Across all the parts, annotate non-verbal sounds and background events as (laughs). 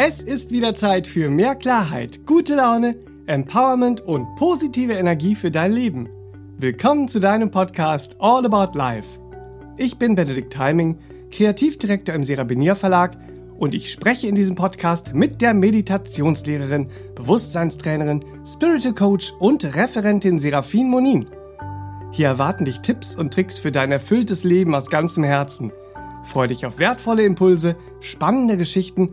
Es ist wieder Zeit für mehr Klarheit, gute Laune, Empowerment und positive Energie für dein Leben. Willkommen zu deinem Podcast All About Life. Ich bin Benedikt Heiming, Kreativdirektor im Serabinier Verlag und ich spreche in diesem Podcast mit der Meditationslehrerin, Bewusstseinstrainerin, Spiritual Coach und Referentin Serafin Monin. Hier erwarten dich Tipps und Tricks für dein erfülltes Leben aus ganzem Herzen. Freu dich auf wertvolle Impulse, spannende Geschichten und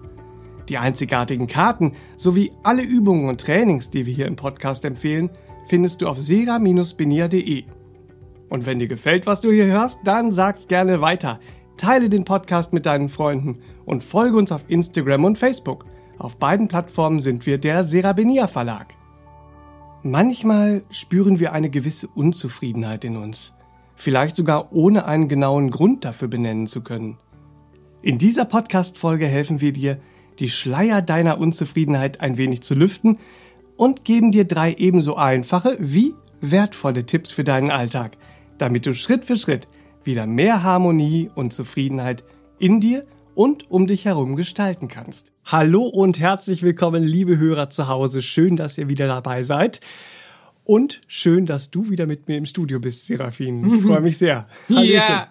Die einzigartigen Karten sowie alle Übungen und Trainings, die wir hier im Podcast empfehlen, findest du auf sera-benia.de. Und wenn dir gefällt, was du hier hörst, dann sag's gerne weiter. Teile den Podcast mit deinen Freunden und folge uns auf Instagram und Facebook. Auf beiden Plattformen sind wir der Serabenia Verlag. Manchmal spüren wir eine gewisse Unzufriedenheit in uns, vielleicht sogar ohne einen genauen Grund dafür benennen zu können. In dieser Podcast-Folge helfen wir dir, die Schleier deiner Unzufriedenheit ein wenig zu lüften und geben dir drei ebenso einfache wie wertvolle Tipps für deinen Alltag, damit du Schritt für Schritt wieder mehr Harmonie und Zufriedenheit in dir und um dich herum gestalten kannst. Hallo und herzlich willkommen, liebe Hörer zu Hause. Schön, dass ihr wieder dabei seid. Und schön, dass du wieder mit mir im Studio bist, Serafin. Ich (laughs) freue mich sehr. Hallöchen. Ja,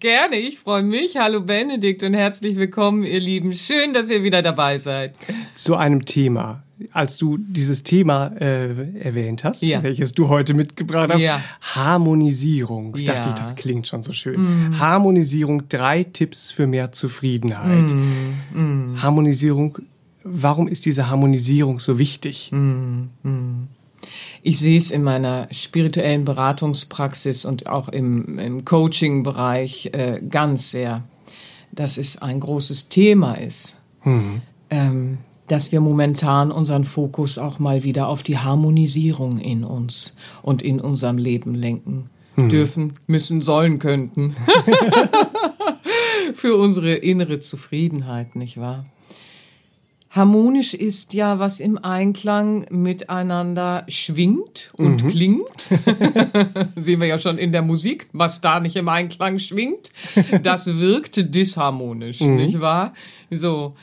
gerne. Ich freue mich. Hallo Benedikt und herzlich willkommen, ihr Lieben. Schön, dass ihr wieder dabei seid. Zu einem Thema. Als du dieses Thema äh, erwähnt hast, ja. welches du heute mitgebracht hast, ja. Harmonisierung, ja. dachte ich, das klingt schon so schön. Mm. Harmonisierung, drei Tipps für mehr Zufriedenheit. Mm. Mm. Harmonisierung, warum ist diese Harmonisierung so wichtig? Ich sehe es in meiner spirituellen Beratungspraxis und auch im, im Coaching-Bereich äh, ganz sehr, dass es ein großes Thema ist, mhm. ähm, dass wir momentan unseren Fokus auch mal wieder auf die Harmonisierung in uns und in unserem Leben lenken mhm. dürfen, müssen, sollen, könnten. (laughs) (laughs) Für unsere innere Zufriedenheit, nicht wahr? Harmonisch ist ja, was im Einklang miteinander schwingt und mhm. klingt. (laughs) Sehen wir ja schon in der Musik, was da nicht im Einklang schwingt, das wirkt disharmonisch, mhm. nicht wahr? So.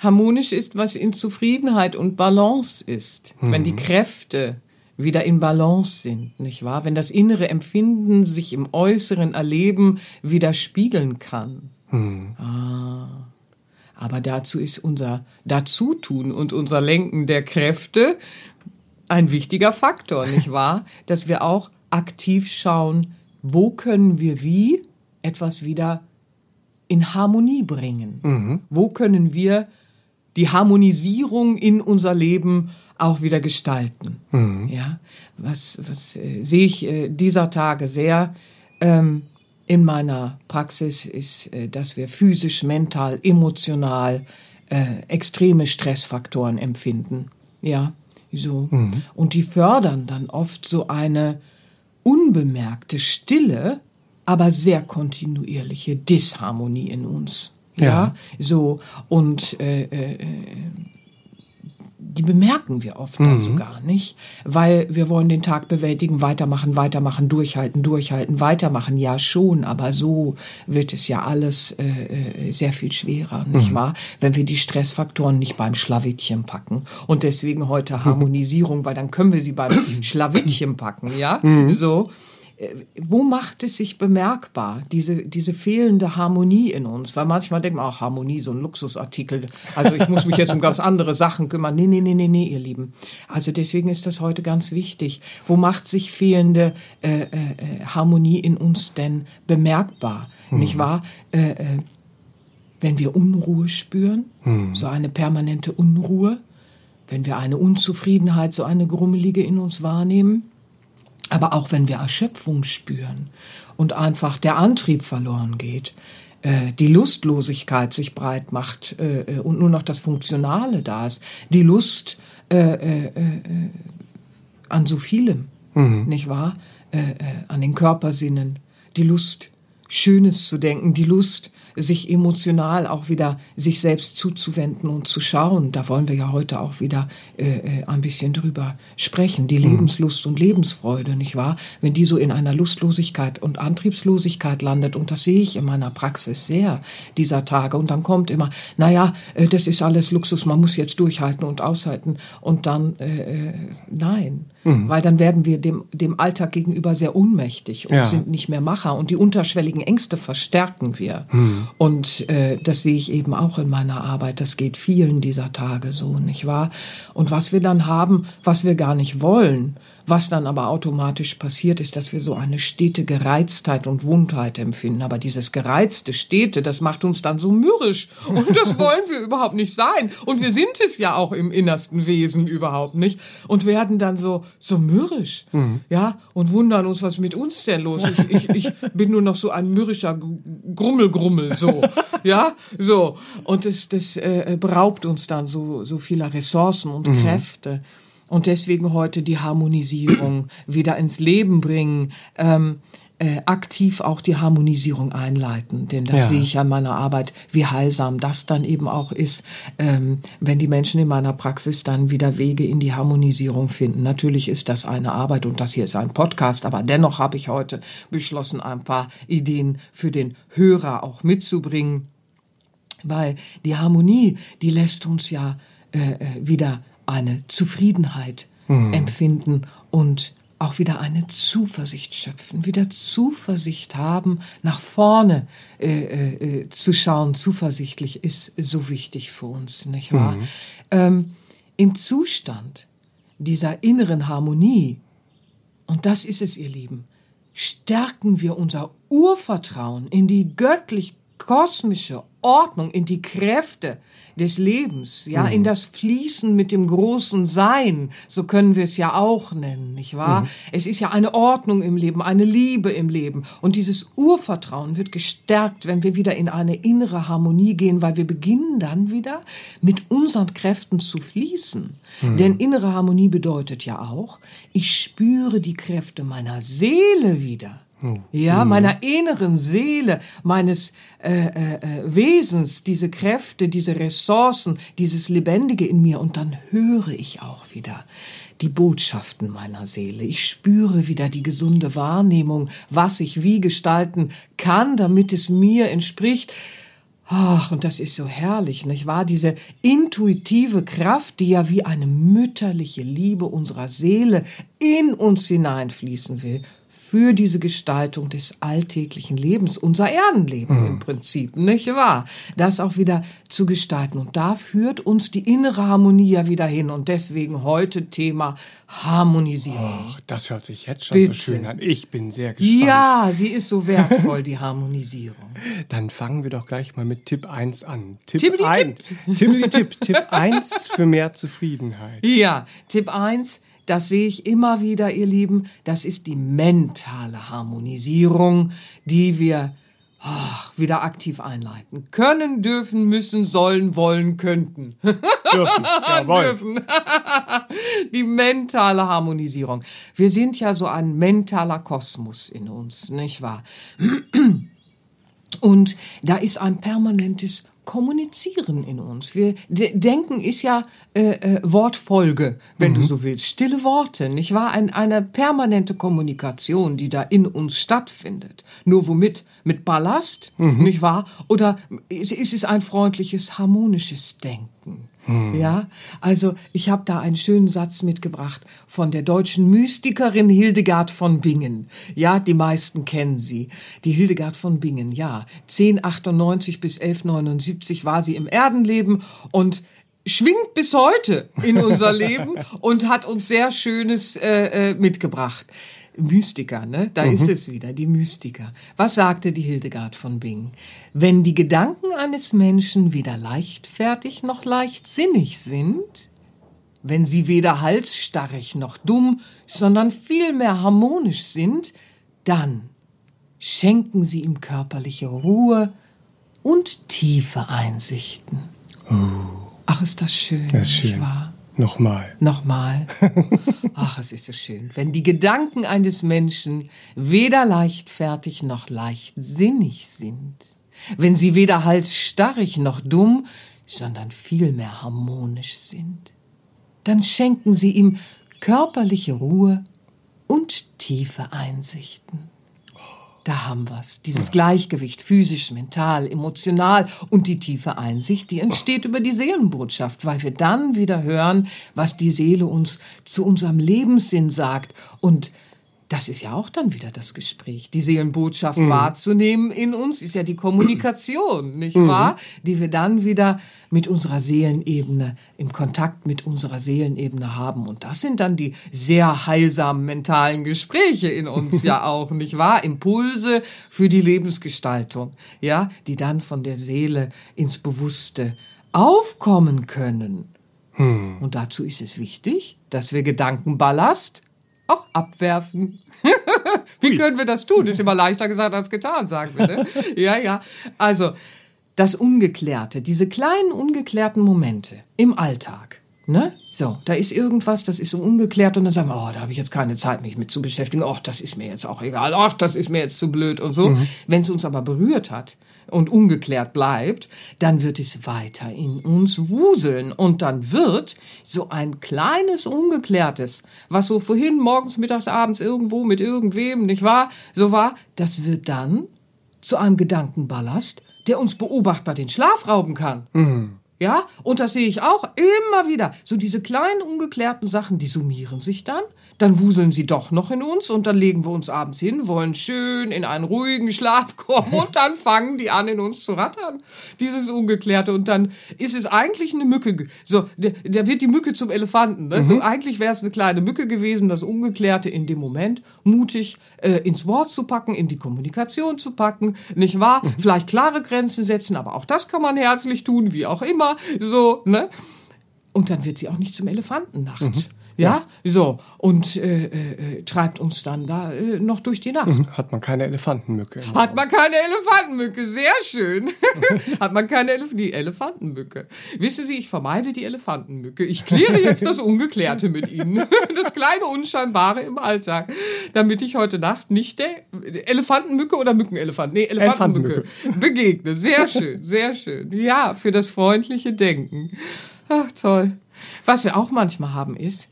Harmonisch ist, was in Zufriedenheit und Balance ist. Mhm. Wenn die Kräfte wieder in Balance sind, nicht wahr? Wenn das innere Empfinden sich im äußeren Erleben widerspiegeln kann. Mhm. Ah. Aber dazu ist unser Dazutun und unser Lenken der Kräfte ein wichtiger Faktor, (laughs) nicht wahr? Dass wir auch aktiv schauen, wo können wir wie etwas wieder in Harmonie bringen? Mhm. Wo können wir die Harmonisierung in unser Leben auch wieder gestalten? Mhm. Ja, was, was äh, sehe ich äh, dieser Tage sehr? Ähm, in meiner Praxis ist, äh, dass wir physisch, mental, emotional äh, extreme Stressfaktoren empfinden. Ja, so. Mhm. Und die fördern dann oft so eine unbemerkte, stille, aber sehr kontinuierliche Disharmonie in uns. Ja, ja so. Und äh, äh, äh die bemerken wir oft mhm. dann so gar nicht, weil wir wollen den Tag bewältigen, weitermachen, weitermachen, durchhalten, durchhalten, weitermachen. Ja, schon, aber so wird es ja alles äh, äh sehr viel schwerer, nicht mhm. wahr? Wenn wir die Stressfaktoren nicht beim Schlawittchen packen. Und deswegen heute Harmonisierung, weil dann können wir sie beim (clears throat) Schlawittchen packen, ja? Mhm. So. Äh, wo macht es sich bemerkbar, diese, diese fehlende Harmonie in uns? Weil manchmal denkt man auch, Harmonie, so ein Luxusartikel. Also ich muss mich jetzt um ganz andere Sachen kümmern. Nee, nee, nee, nee, nee, ihr Lieben. Also deswegen ist das heute ganz wichtig. Wo macht sich fehlende äh, äh, äh Harmonie in uns denn bemerkbar? Hm. Nicht wahr? Äh, äh, wenn wir Unruhe spüren, hm. so eine permanente Unruhe, wenn wir eine Unzufriedenheit, so eine grummelige in uns wahrnehmen, aber auch wenn wir Erschöpfung spüren und einfach der Antrieb verloren geht, äh, die Lustlosigkeit sich breit macht äh, äh, und nur noch das Funktionale da ist, die Lust an so vielem, nicht wahr? An den Körpersinnen, die Lust, Schönes zu denken, die Lust, sich emotional auch wieder sich selbst zuzuwenden und zu schauen. Da wollen wir ja heute auch wieder äh, äh ein bisschen drüber sprechen. Die Lebenslust und Lebensfreude, nicht wahr? Wenn die so in einer Lustlosigkeit und Antriebslosigkeit landet, und das sehe ich in meiner Praxis sehr dieser Tage, und dann kommt immer, naja, äh, das ist alles Luxus, man muss jetzt durchhalten und aushalten. Und dann, äh, äh nein, mhm. weil dann werden wir dem, dem Alltag gegenüber sehr ohnmächtig und ja. sind nicht mehr Macher. Und die unterschwelligen Ängste verstärken wir. Mhm. Und äh, das sehe ich eben auch in meiner Arbeit. Das geht vielen dieser Tage so, nicht wahr? Und was wir dann haben, was wir gar nicht wollen, was dann aber automatisch passiert, ist, dass wir so eine stete Gereiztheit und Wundheit empfinden. Aber dieses gereizte Stete, das macht uns dann so mürrisch. Und das (laughs) wollen wir überhaupt nicht sein. Und wir sind es ja auch im innersten Wesen überhaupt nicht. Und werden dann so, so mürrisch. Mhm. Ja, und wundern uns, was mit uns denn los? Ich, ich, ich bin nur noch so ein mürrischer Grummelgrummel, so. Ja, so. Und das, das äh, beraubt uns dann so, so vieler Ressourcen und mhm. Kräfte und deswegen heute die Harmonisierung wieder ins Leben bringen. Ähm, äh, aktiv auch die Harmonisierung einleiten. Denn das ja. sehe ich an meiner Arbeit, wie heilsam das dann eben auch ist, ähm, wenn die Menschen in meiner Praxis dann wieder Wege in die Harmonisierung finden. Natürlich ist das eine Arbeit und das hier ist ein Podcast, aber dennoch habe ich heute beschlossen, ein paar Ideen für den Hörer auch mitzubringen, weil die Harmonie, die lässt uns ja äh, äh wieder eine Zufriedenheit mhm. empfinden und auch wieder eine Zuversicht schöpfen, wieder Zuversicht haben, nach vorne äh, äh, äh zu schauen. Zuversichtlich ist so wichtig für uns, nicht wahr? Mhm. Ähm, Im Zustand dieser inneren Harmonie, und das ist es, ihr Lieben, stärken wir unser Urvertrauen in die göttlich kosmische Ordnung, in die Kräfte des Lebens, ja, mhm. in das Fließen mit dem großen Sein, so können wir es ja auch nennen, nicht wahr? Mhm. Es ist ja eine Ordnung im Leben, eine Liebe im Leben. Und dieses Urvertrauen wird gestärkt, wenn wir wieder in eine innere Harmonie gehen, weil wir beginnen dann wieder mit unseren Kräften zu fließen. Mhm. Denn innere Harmonie bedeutet ja auch, ich spüre die Kräfte meiner Seele wieder. Oh. Ja, mhm. meiner inneren Seele, meines äh, äh, äh, Wesens, diese Kräfte, diese Ressourcen, dieses Lebendige in mir. Und dann höre ich auch wieder die Botschaften meiner Seele. Ich spüre wieder die gesunde Wahrnehmung, was ich wie gestalten kann, damit es mir entspricht. Ach, und das ist so herrlich, nicht wahr? Diese intuitive Kraft, die ja wie eine mütterliche Liebe unserer Seele in uns hineinfließen will für diese Gestaltung des alltäglichen Lebens, unser Erdenleben mhm. im Prinzip, nicht wahr? Das auch wieder zu gestalten. Und da führt uns die innere Harmonie ja wieder hin. Und deswegen heute Thema Harmonisierung. Oh, das hört sich jetzt schon Bitte. so schön an. Ich bin sehr gespannt. Ja, sie ist so wertvoll, die Harmonisierung. (laughs) Dann fangen wir doch gleich mal mit Tipp 1 an. Tipp 1. Tipp. Tipp. Tipp 1 für mehr Zufriedenheit. Ja, Tipp 1 das sehe ich immer wieder, ihr Lieben. Das ist die mentale Harmonisierung, die wir ach, wieder aktiv einleiten. Können, dürfen, müssen, sollen, wollen, könnten. (laughs) Dürfen, jawohl. dürfen. (laughs) die mentale Harmonisierung. Wir sind ja so ein mentaler Kosmos in uns, nicht wahr? (clears throat) Und da ist ein permanentes kommunizieren in uns. Wir denken ist ja äh, äh, Wortfolge, wenn mhm. du so willst, stille Worte, nicht wahr? Ein, eine permanente Kommunikation, die da in uns stattfindet. Nur womit? Mit Ballast, mhm. nicht wahr? Oder ist, ist es ein freundliches, harmonisches Denken? Hm. Ja, also ich habe da einen schönen Satz mitgebracht von der deutschen Mystikerin Hildegard von Bingen. Ja, die meisten kennen sie. Die Hildegard von Bingen, ja. 1098 bis 1179 war sie im Erdenleben und schwingt bis heute in unser (laughs) Leben und hat uns sehr Schönes äh, äh mitgebracht. Mystiker, ne? Da mhm. ist es wieder, die Mystiker. Was sagte die Hildegard von Bingen? Wenn die Gedanken eines Menschen weder leichtfertig noch leichtsinnig sind, wenn sie weder halsstarrig noch dumm, sondern vielmehr harmonisch sind, dann schenken sie ihm körperliche Ruhe und tiefe Einsichten. Oh. Ach, ist das schön, das ist schön. wahr? Nochmal. Nochmal. (laughs) Ach, es ist so schön. Wenn die Gedanken eines Menschen weder leichtfertig noch leichtsinnig sind. Wenn sie weder halsstarrig noch dumm, sondern vielmehr harmonisch sind. Dann schenken sie ihm körperliche Ruhe und tiefe Einsichten. Da haben wir's. Dieses Gleichgewicht, physisch, mental, emotional und die tiefe Einsicht, die entsteht über die Seelenbotschaft, weil wir dann wieder hören, was die Seele uns zu unserem Lebenssinn sagt und das ist ja auch dann wieder das Gespräch. Die Seelenbotschaft mhm. wahrzunehmen in uns ist ja die Kommunikation, (clears throat) nicht mhm. wahr? Die wir dann wieder mit unserer Seelenebene, im Kontakt mit unserer Seelenebene haben. Und das sind dann die sehr heilsamen mentalen Gespräche in uns ja (laughs) auch, nicht wahr? Impulse für die Lebensgestaltung, ja, die dann von der Seele ins Bewusste aufkommen können. Hm. Und dazu ist es wichtig, dass wir Gedankenballast auch abwerfen. (laughs) Wie Ui. können wir das tun? Ist immer leichter gesagt als getan, sagen wir. Ne? (laughs) ja, ja. Also das Ungeklärte, diese kleinen ungeklärten Momente im Alltag. Ne? So, da ist irgendwas, das ist so ungeklärt und dann sagen wir, oh, da habe ich jetzt keine Zeit, mich mit zu beschäftigen. Oh, das ist mir jetzt auch egal. Ach, das ist mir jetzt zu blöd und so. Mhm. Wenn es uns aber berührt hat, und ungeklärt bleibt, dann wird es weiter in uns wuseln und dann wird so ein kleines Ungeklärtes, was so vorhin morgens, mittags, abends irgendwo mit irgendwem, nicht wahr, so war, das wird dann zu einem Gedankenballast, der uns beobachtbar den Schlaf rauben kann. Mhm. Ja, und das sehe ich auch immer wieder. So diese kleinen ungeklärten Sachen, die summieren sich dann dann wuseln sie doch noch in uns und dann legen wir uns abends hin, wollen schön in einen ruhigen Schlaf (laughs) kommen und dann fangen die an, in uns zu rattern. Dieses Ungeklärte. Und dann ist es eigentlich eine Mücke. So, der, der wird die Mücke zum Elefanten. Ne? Mhm. So, eigentlich wäre es eine kleine Mücke gewesen, das Ungeklärte in dem Moment mutig äh, ins Wort zu packen, in die Kommunikation zu packen, nicht wahr? Mhm. Vielleicht klare Grenzen setzen, aber auch das kann man herzlich tun, wie auch immer. So, ne? Und dann wird sie auch nicht zum Elefanten nachts. Mhm. Ja, ja. so. Und äh, äh, treibt uns dann da äh, noch durch die Nacht. Mhm. Hat man keine Elefantenmücke. Hat man keine Elefantenmücke, sehr schön. (laughs) Hat man keine Elef die Elefantenmücke. Wissen Sie, ich vermeide die Elefantenmücke. Ich kläre jetzt das Ungeklärte mit Ihnen. (laughs) Das kleine Unscheinbare im Alltag. Damit ich heute Nacht nicht der Elefantenmücke oder Mückenelefant, nee, Elefantenmücke, Elefantenmücke. begegne. Sehr schön, sehr schön. Ja, für das freundliche Denken. Ach, toll. Was wir auch manchmal haben ist,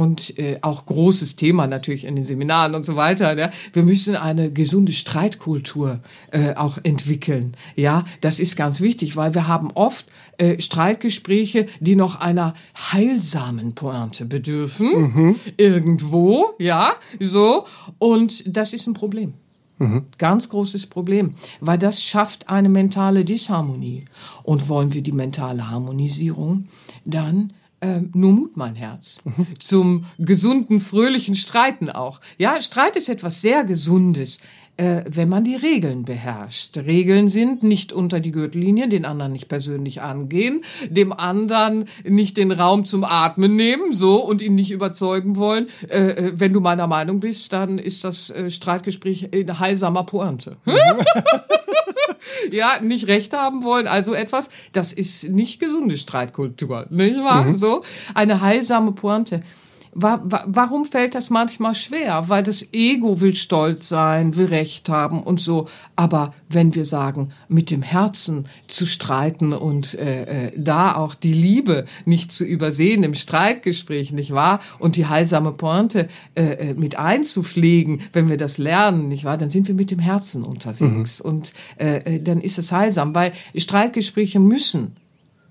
und äh, auch großes Thema natürlich in den Seminaren und so weiter. Ne? Wir müssen eine gesunde Streitkultur äh, auch entwickeln. Ja, das ist ganz wichtig, weil wir haben oft äh, Streitgespräche, die noch einer heilsamen Pointe bedürfen. Mhm. Irgendwo, ja, so. Und das ist ein Problem. Mhm. Ganz großes Problem, weil das schafft eine mentale Disharmonie. Und wollen wir die mentale Harmonisierung, dann ähm, nur Mut, mein Herz. Mhm. Zum gesunden, fröhlichen Streiten auch. Ja, Streit ist etwas sehr Gesundes, äh, wenn man die Regeln beherrscht. Regeln sind nicht unter die Gürtellinie, den anderen nicht persönlich angehen, dem anderen nicht den Raum zum Atmen nehmen, so und ihn nicht überzeugen wollen. Äh, äh wenn du meiner Meinung bist, dann ist das äh, Streitgespräch in heilsamer Pointe. Mhm. (laughs) (laughs) (laughs) ja, nicht Recht haben wollen, also etwas, das ist nicht gesunde Streitkultur, nicht wahr? Mhm. So eine heilsame Pointe. Warum fällt das manchmal schwer? Weil das Ego will stolz sein, will Recht haben und so. Aber wenn wir sagen, mit dem Herzen zu streiten und äh, äh, da auch die Liebe nicht zu übersehen im Streitgespräch, nicht wahr? Und die heilsame Pointe äh, äh mit einzupflegen, wenn wir das lernen, nicht wahr? Dann sind wir mit dem Herzen unterwegs. Mhm. Und äh, äh dann ist es heilsam, weil Streitgespräche müssen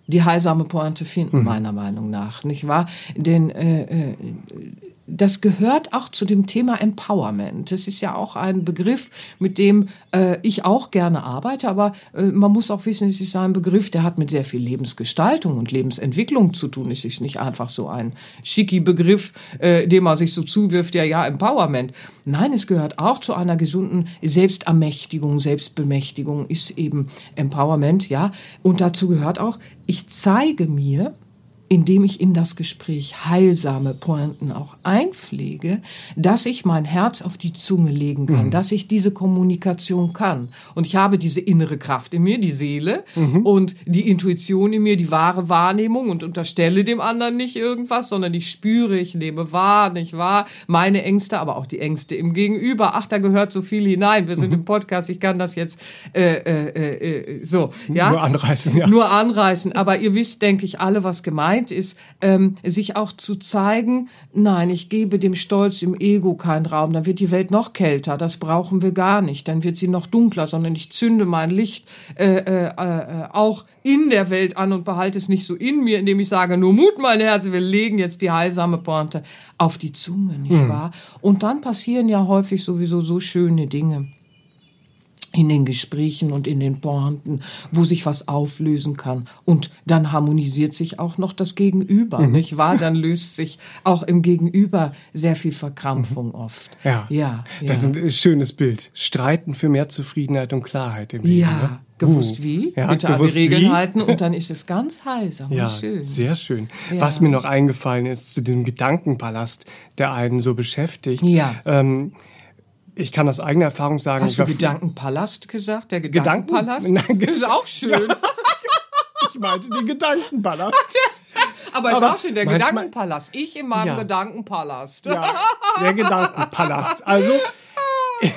die heilsame Pointe finden, mhm. meiner Meinung nach, nicht wahr? Denn äh, äh, das gehört auch zu dem Thema Empowerment. Das ist ja auch ein Begriff, mit dem äh, ich auch gerne arbeite, aber äh, man muss auch wissen, es ist ein Begriff, der hat mit sehr viel Lebensgestaltung und Lebensentwicklung zu tun. Es ist nicht einfach so ein schicki Begriff, äh, den man sich so zuwirft, ja, ja, Empowerment. Nein, es gehört auch zu einer gesunden Selbstermächtigung, Selbstbemächtigung ist eben Empowerment, ja. Und dazu gehört auch, ich zeige mir, indem ich in das Gespräch heilsame Pointen auch einpflege, dass ich mein Herz auf die Zunge legen kann, mhm. dass ich diese Kommunikation kann. Und ich habe diese innere Kraft in mir, die Seele mhm. und die Intuition in mir, die wahre Wahrnehmung und unterstelle dem anderen nicht irgendwas, sondern ich spüre, ich nehme wahr, nicht wahr? Meine Ängste, aber auch die Ängste im Gegenüber. Ach, da gehört so viel hinein. Wir sind mhm. im Podcast, ich kann das jetzt äh, äh, äh, so, ja? Nur anreißen, ja. Nur anreißen. Aber ihr wisst, denke ich, alle, was gemeint gemeint ist, ähm, sich auch zu zeigen, nein, ich gebe dem Stolz im Ego keinen Raum, dann wird die Welt noch kälter, das brauchen wir gar nicht, dann wird sie noch dunkler, sondern ich zünde mein Licht äh, äh, äh, auch in der Welt an und behalte es nicht so in mir, indem ich sage, nur Mut, mein Herz, wir legen jetzt die heilsame Pointe auf die Zunge, nicht mhm. wahr? Und dann passieren ja häufig sowieso so schöne Dinge in den Gesprächen und in den Pointen, wo sich was auflösen kann. Und dann harmonisiert sich auch noch das Gegenüber, mhm. nicht wahr? Dann löst sich auch im Gegenüber sehr viel Verkrampfung mhm. oft. Ja. ja. Das ist ein schönes Bild. Streiten für mehr Zufriedenheit und Klarheit im Leben. Ja. Ne? Gewusst uh, wie, ja, bitte gewusst die Regeln wie. halten und dann (laughs) ist es ganz heilsam ja, schön. Sehr schön. Ja. Was mir noch eingefallen ist zu dem Gedankenpalast, der einen so beschäftigt. Ja. Ähm, ich kann aus eigener Erfahrung sagen. Hast du Gedankenpalast gesagt? Der Gedankenpalast? Gedanken? Ist auch schön. (laughs) ich meinte den Gedankenpalast. Aber ist auch schön, der Gedankenpalast. Ich in meinem ja. Gedankenpalast. Ja, der Gedankenpalast. Also. (laughs)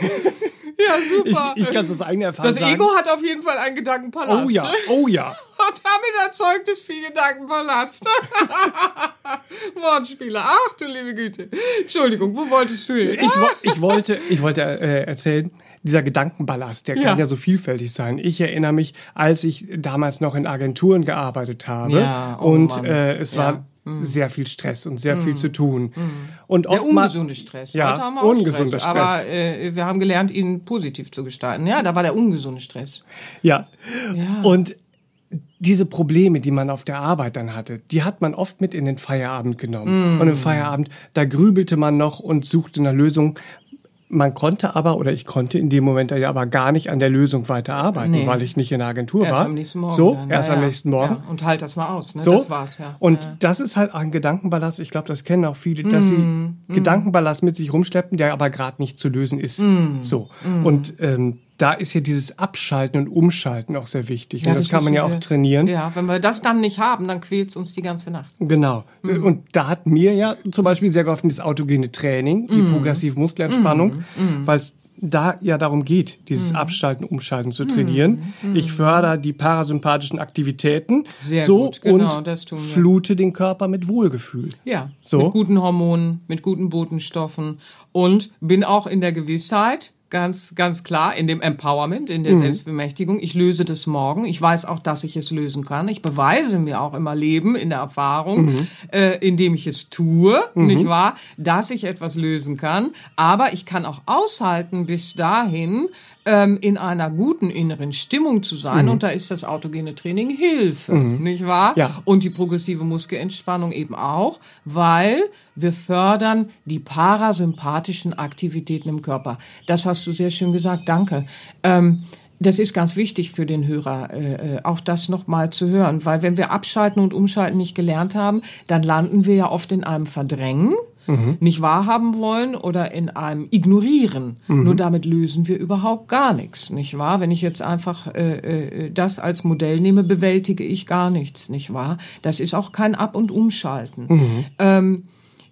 Ja, super. Ich, ich kann es aus eigener Erfahrung das sagen. Das Ego hat auf jeden Fall einen Gedankenpalast. Oh ja, oh ja. Und damit erzeugt es viel Gedankenpalast. (laughs) Wortspiele. Ach du liebe Güte. Entschuldigung, wo wolltest du hin? Ich, ich wollte, ich wollte äh, erzählen, dieser Gedankenballast, der ja. kann ja so vielfältig sein. Ich erinnere mich, als ich damals noch in Agenturen gearbeitet habe ja, oh und äh, es ja. war Mhm. sehr viel Stress und sehr mhm. viel zu tun. Mhm. Und Der ungesunde Stress. Ja, Heute haben wir ungesunder Stress. Stress. Aber äh, wir haben gelernt, ihn positiv zu gestalten. Ja, da war der ungesunde Stress. Ja. ja. Und diese Probleme, die man auf der Arbeit dann hatte, die hat man oft mit in den Feierabend genommen. Mm. Und im Feierabend, da grübelte man noch und suchte eine Lösung, man konnte aber, oder ich konnte in dem Moment ja aber gar nicht an der Lösung weiter arbeiten, nee. weil ich nicht in der Agentur erst war. Erst am nächsten Morgen. So, erst ja, am nächsten Morgen. Ja. Und halt das mal aus, ne? So. Das war's, ja. Und das ist halt ein Gedankenballast, ich glaube, das kennen auch viele, dass mm. sie mm. Gedankenballast mit sich rumschleppen, der aber gerade nicht zu lösen ist. Mm. So. Mm. Und ähm, da ist ja dieses Abschalten und Umschalten auch sehr wichtig. Ja, und das, das kann man ja auch trainieren. Ja, wenn wir das dann nicht haben, dann quält es uns die ganze Nacht. Genau. Mhm. Und da hat mir ja zum Beispiel sehr geholfen das autogene Training, die mhm. progressive Muskelentspannung, mhm. mhm. weil es da ja darum geht, dieses mhm. Abschalten, Umschalten zu trainieren. Mhm. Ich fördere die parasympathischen Aktivitäten Sehr so gut. Genau, und flute den Körper mit Wohlgefühl. Ja, so. mit guten Hormonen, mit guten Botenstoffen und bin auch in der Gewissheit, ganz, ganz klar in dem Empowerment, in der mhm. Selbstbemächtigung. Ich löse das morgen. Ich weiß auch, dass ich es lösen kann. Ich beweise mir auch immer Leben in der Erfahrung, mhm. äh, indem ich es tue, mhm. nicht wahr, dass ich etwas lösen kann. Aber ich kann auch aushalten bis dahin, ähm, in einer guten inneren Stimmung zu sein. Mhm. Und da ist das autogene Training Hilfe, mhm. nicht wahr? Ja. Und die progressive Muskelentspannung eben auch, weil wir fördern die parasympathischen Aktivitäten im Körper. Das hast du sehr schön gesagt. Danke. Ähm, das ist ganz wichtig für den Hörer, äh, äh auch das nochmal zu hören, weil wenn wir abschalten und umschalten nicht gelernt haben, dann landen wir ja oft in einem Verdrängen mhm. nicht wahrhaben wollen oder in einem Ignorieren. Mhm. Nur damit lösen wir überhaupt gar nichts, nicht wahr? Wenn ich jetzt einfach äh, äh, das als Modell nehme, bewältige ich gar nichts, nicht wahr? Das ist auch kein Ab- und Umschalten. Mhm. Ähm,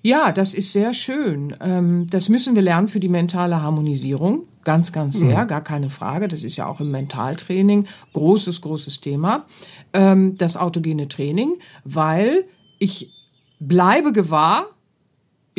ja, das ist sehr schön. Ähm, das müssen wir lernen für die mentale Harmonisierung. Ganz, ganz sehr, mhm. gar keine Frage. Das ist ja auch im Mentaltraining großes, großes Thema. Ähm, das autogene Training, weil ich bleibe gewahr,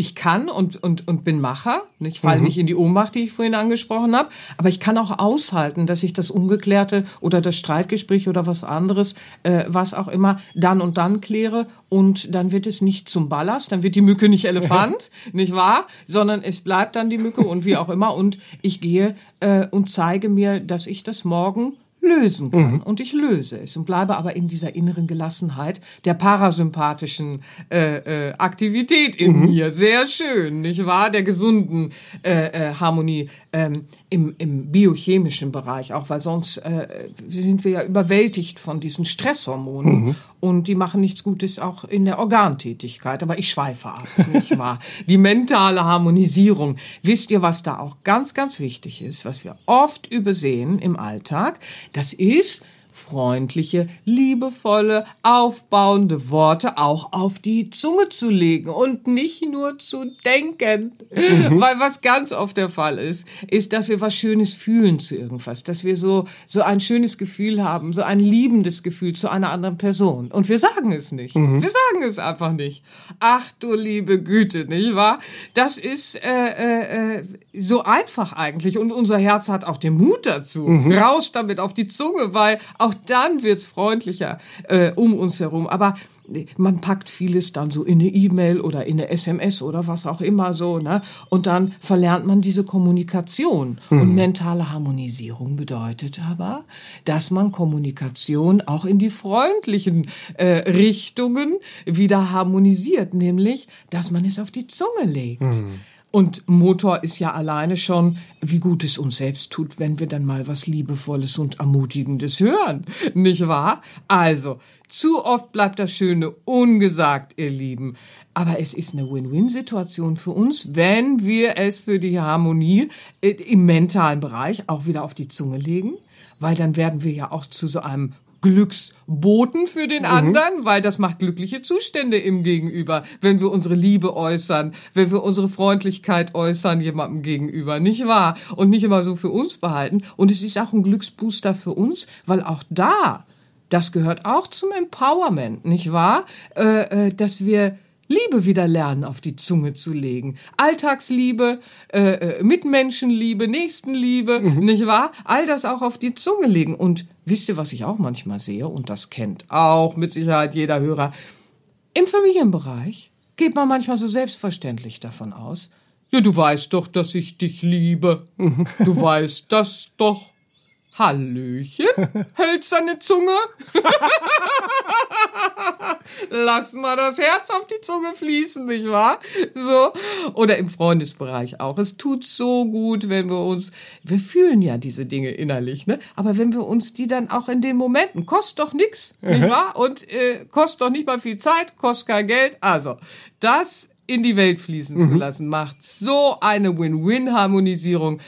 ich kann und, und, und bin Macher. Ich falle mhm. nicht in die Ohnmacht, die ich vorhin angesprochen habe. Aber ich kann auch aushalten, dass ich das Ungeklärte oder das Streitgespräch oder was anderes, äh, was auch immer, dann und dann kläre. Und dann wird es nicht zum Ballast, dann wird die Mücke nicht Elefant, (laughs) nicht wahr? Sondern es bleibt dann die Mücke und wie auch immer. Und ich gehe äh, und zeige mir, dass ich das morgen lösen kann. Mhm. Und ich löse es und bleibe aber in dieser inneren Gelassenheit der parasympathischen äh, äh, Aktivität in mhm. mir. Sehr schön, nicht wahr? Der gesunden äh, äh, Harmonie. Ähm, im, im biochemischen Bereich, auch weil sonst äh, sind wir ja überwältigt von diesen Stresshormonen mhm. und die machen nichts Gutes auch in der Organtätigkeit. Aber ich schweife ab, nicht wahr? (laughs) Die mentale Harmonisierung. Wisst ihr, was da auch ganz, ganz wichtig ist, was wir oft übersehen im Alltag? Das ist, freundliche, liebevolle, aufbauende Worte auch auf die Zunge zu legen und nicht nur zu denken. Mhm. Weil was ganz oft der Fall ist, ist, dass wir was Schönes fühlen zu irgendwas, dass wir so, so ein schönes Gefühl haben, so ein liebendes Gefühl zu einer anderen Person. Und wir sagen es nicht. Mhm. Wir sagen es einfach nicht. Ach du liebe Güte, nicht wahr? Das ist äh, äh, äh so einfach eigentlich. Und unser Herz hat auch den Mut dazu. Mhm. Raus damit auf die Zunge, weil auch dann wird's freundlicher äh, um uns herum. Aber man packt vieles dann so in eine E-Mail oder in eine SMS oder was auch immer so, ne? Und dann verlernt man diese Kommunikation. Mhm. Und mentale Harmonisierung bedeutet aber, dass man Kommunikation auch in die freundlichen äh, Richtungen wieder harmonisiert, nämlich, dass man es auf die Zunge legt. Mhm. Und Motor ist ja alleine schon, wie gut es uns selbst tut, wenn wir dann mal was Liebevolles und Ermutigendes hören. Nicht wahr? Also, zu oft bleibt das Schöne ungesagt, ihr Lieben. Aber es ist eine Win-Win-Situation für uns, wenn wir es für die Harmonie äh, im mentalen Bereich auch wieder auf die Zunge legen, weil dann werden wir ja auch zu so einem Glücksboten für den mhm. anderen, weil das macht glückliche Zustände im Gegenüber, wenn wir unsere Liebe äußern, wenn wir unsere Freundlichkeit äußern jemandem gegenüber, nicht wahr? Und nicht immer so für uns behalten. Und es ist auch ein Glücksbooster für uns, weil auch da, das gehört auch zum Empowerment, nicht wahr? Äh, äh, dass wir Liebe wieder lernen auf die Zunge zu legen. Alltagsliebe, äh, äh, Mitmenschenliebe, Nächstenliebe, mhm. nicht wahr? All das auch auf die Zunge legen. Und wisst ihr, was ich auch manchmal sehe? Und das kennt auch mit Sicherheit jeder Hörer. Im Familienbereich geht man manchmal so selbstverständlich davon aus. Ja, du weißt doch, dass ich dich liebe. Mhm. Du weißt das doch. Hallöchen, (laughs) hölzerne Zunge. (laughs) Lass mal das Herz auf die Zunge fließen, nicht wahr? So. Oder im Freundesbereich auch. Es tut so gut, wenn wir uns, wir fühlen ja diese Dinge innerlich, ne? Aber wenn wir uns die dann auch in den Momenten, kostet doch nix, nicht wahr? Und äh, kostet doch nicht mal viel Zeit, kostet kein Geld. Also, das in die Welt fließen mhm. zu lassen, macht so eine Win-Win-Harmonisierung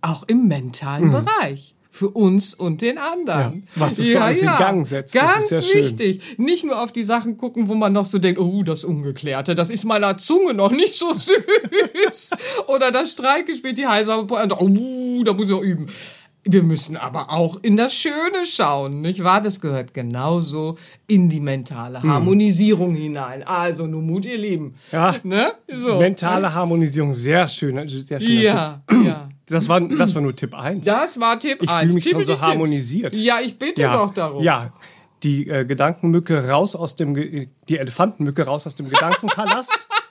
auch im mentalen mhm. Bereich für uns und den anderen. Ja, was es ja, alles ja. in Gang setzt. Ganz ja wichtig. Nicht nur auf die Sachen gucken, wo man noch so denkt, oh, das Ungeklärte, das ist meiner Zunge noch nicht so (laughs) süß. Oder das Streitgespiel, die heiße, oh, da muss ich auch üben. Wir müssen aber auch in das Schöne schauen, nicht wahr? Das gehört genauso in die mentale hm. Harmonisierung hm. hinein. Also, nur Mut, ihr Lieben. Ja. Ne? So. Mentale Harmonisierung, sehr schön. Sehr schön. Ja, ja. Das war, das war nur Tipp 1. Das war Tipp ich 1. Ich fühle mich Tipp schon so harmonisiert. Tipps. Ja, ich bitte ja, doch darum. Ja, die äh, Gedankenmücke raus aus dem, die Elefantenmücke raus aus dem Gedankenpalast. (laughs)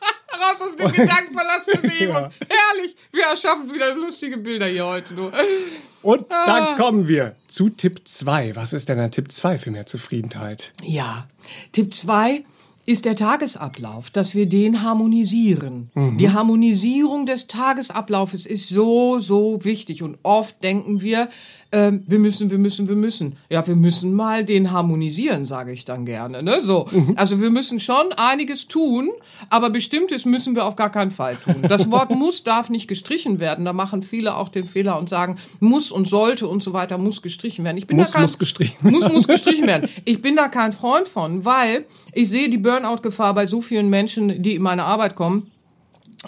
raus aus dem Gedankenpalast des (laughs) Egos. ja. Herrlich. Wir erschaffen wieder lustige Bilder hier heute nur. (laughs) Und ah. dann kommen wir zu Tipp 2. Was ist denn ein Tipp 2 für mehr Zufriedenheit? Ja, Tipp 2 ist der Tagesablauf, dass wir den harmonisieren. Mhm. Die Harmonisierung des Tagesablaufes ist so, so wichtig. Und oft denken wir, ähm, wir müssen, wir müssen, wir müssen. Ja, wir müssen mal den harmonisieren, sage ich dann gerne. Ne? So. Mhm. Also wir müssen schon einiges tun, aber bestimmtes müssen wir auf gar keinen Fall tun. Das Wort (laughs) muss darf nicht gestrichen werden. Da machen viele auch den Fehler und sagen, muss und sollte und so weiter muss gestrichen werden. Ich bin muss, da kein, muss gestrichen. (laughs) Muss, muss gestrichen werden. Ich bin da kein Freund von, weil ich sehe die Burnout-Gefahr bei so vielen Menschen, die in meine Arbeit kommen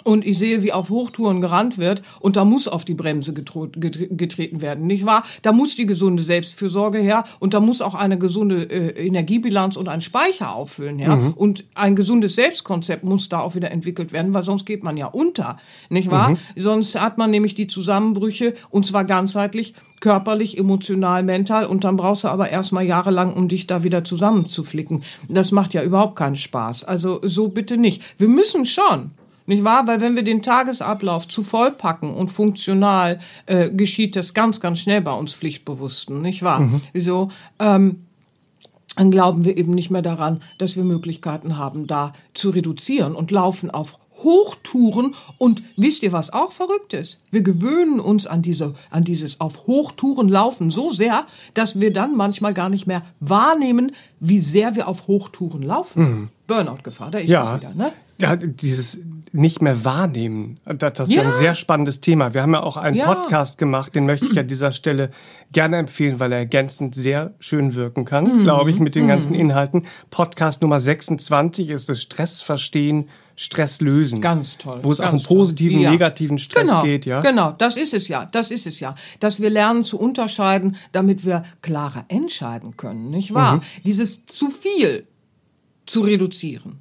und ich sehe, wie auf Hochtouren gerannt wird und da muss auf die Bremse getreten werden, nicht wahr? Da muss die gesunde Selbstfürsorge her und da muss auch eine gesunde äh, Energiebilanz und ein Speicher auffüllen her mhm. und ein gesundes Selbstkonzept muss da auch wieder entwickelt werden, weil sonst geht man ja unter, nicht wahr? Mhm. Sonst hat man nämlich die Zusammenbrüche und zwar ganzheitlich körperlich, emotional, mental und dann brauchst du aber erstmal jahrelang, um dich da wieder zusammenzuflicken. Das macht ja überhaupt keinen Spaß. Also so bitte nicht. Wir müssen schon nicht wahr? Weil wenn wir den Tagesablauf zu voll packen und funktional, äh, geschieht das ganz, ganz schnell bei uns Pflichtbewussten, nicht wahr? Mhm. So, ähm, dann glauben wir eben nicht mehr daran, dass wir Möglichkeiten haben, da zu reduzieren und laufen auf Hochtouren und wisst ihr, was auch verrückt ist? Wir gewöhnen uns an diese, an dieses auf Hochtouren laufen so sehr, dass wir dann manchmal gar nicht mehr wahrnehmen, wie sehr wir auf Hochtouren laufen. Mhm. Burnout-Gefahr, da ist ja. es wieder, ne? Ja, dieses nicht mehr wahrnehmen, das, das ist ja. ein sehr spannendes Thema. Wir haben ja auch einen ja. Podcast gemacht, den möchte ich an dieser Stelle gerne empfehlen, weil er ergänzend sehr schön wirken kann, mhm. glaube ich, mit den ganzen mhm. Inhalten. Podcast Nummer 26 ist das Stress verstehen, Stress lösen. Ganz toll. Wo es auch um positiven, ja. negativen Stress genau, geht, ja? Genau, das ist es ja, das ist es ja. Dass wir lernen zu unterscheiden, damit wir klarer entscheiden können, nicht wahr? Mhm. Dieses zu viel zu reduzieren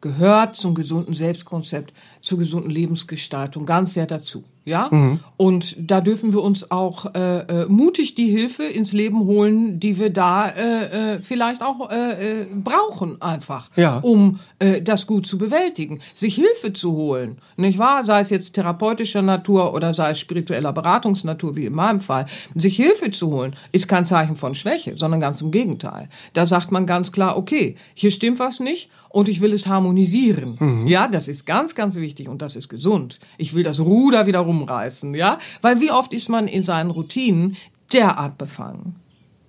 gehört zum gesunden Selbstkonzept, zur gesunden Lebensgestaltung ganz sehr dazu. Ja, mhm. und da dürfen wir uns auch äh, äh, mutig die Hilfe ins Leben holen, die wir da äh, äh, vielleicht auch äh, äh, brauchen, einfach, ja. um äh, das gut zu bewältigen. Sich Hilfe zu holen, nicht wahr? Sei es jetzt therapeutischer Natur oder sei es spiritueller Beratungsnatur, wie in meinem Fall. Sich Hilfe zu holen, ist kein Zeichen von Schwäche, sondern ganz im Gegenteil. Da sagt man ganz klar, okay, hier stimmt was nicht und ich will es harmonisieren. Mhm. Ja, das ist ganz, ganz wichtig und das ist gesund. Ich will das Ruder wieder rumreißen, ja, weil wie oft ist man in seinen Routinen derart befangen,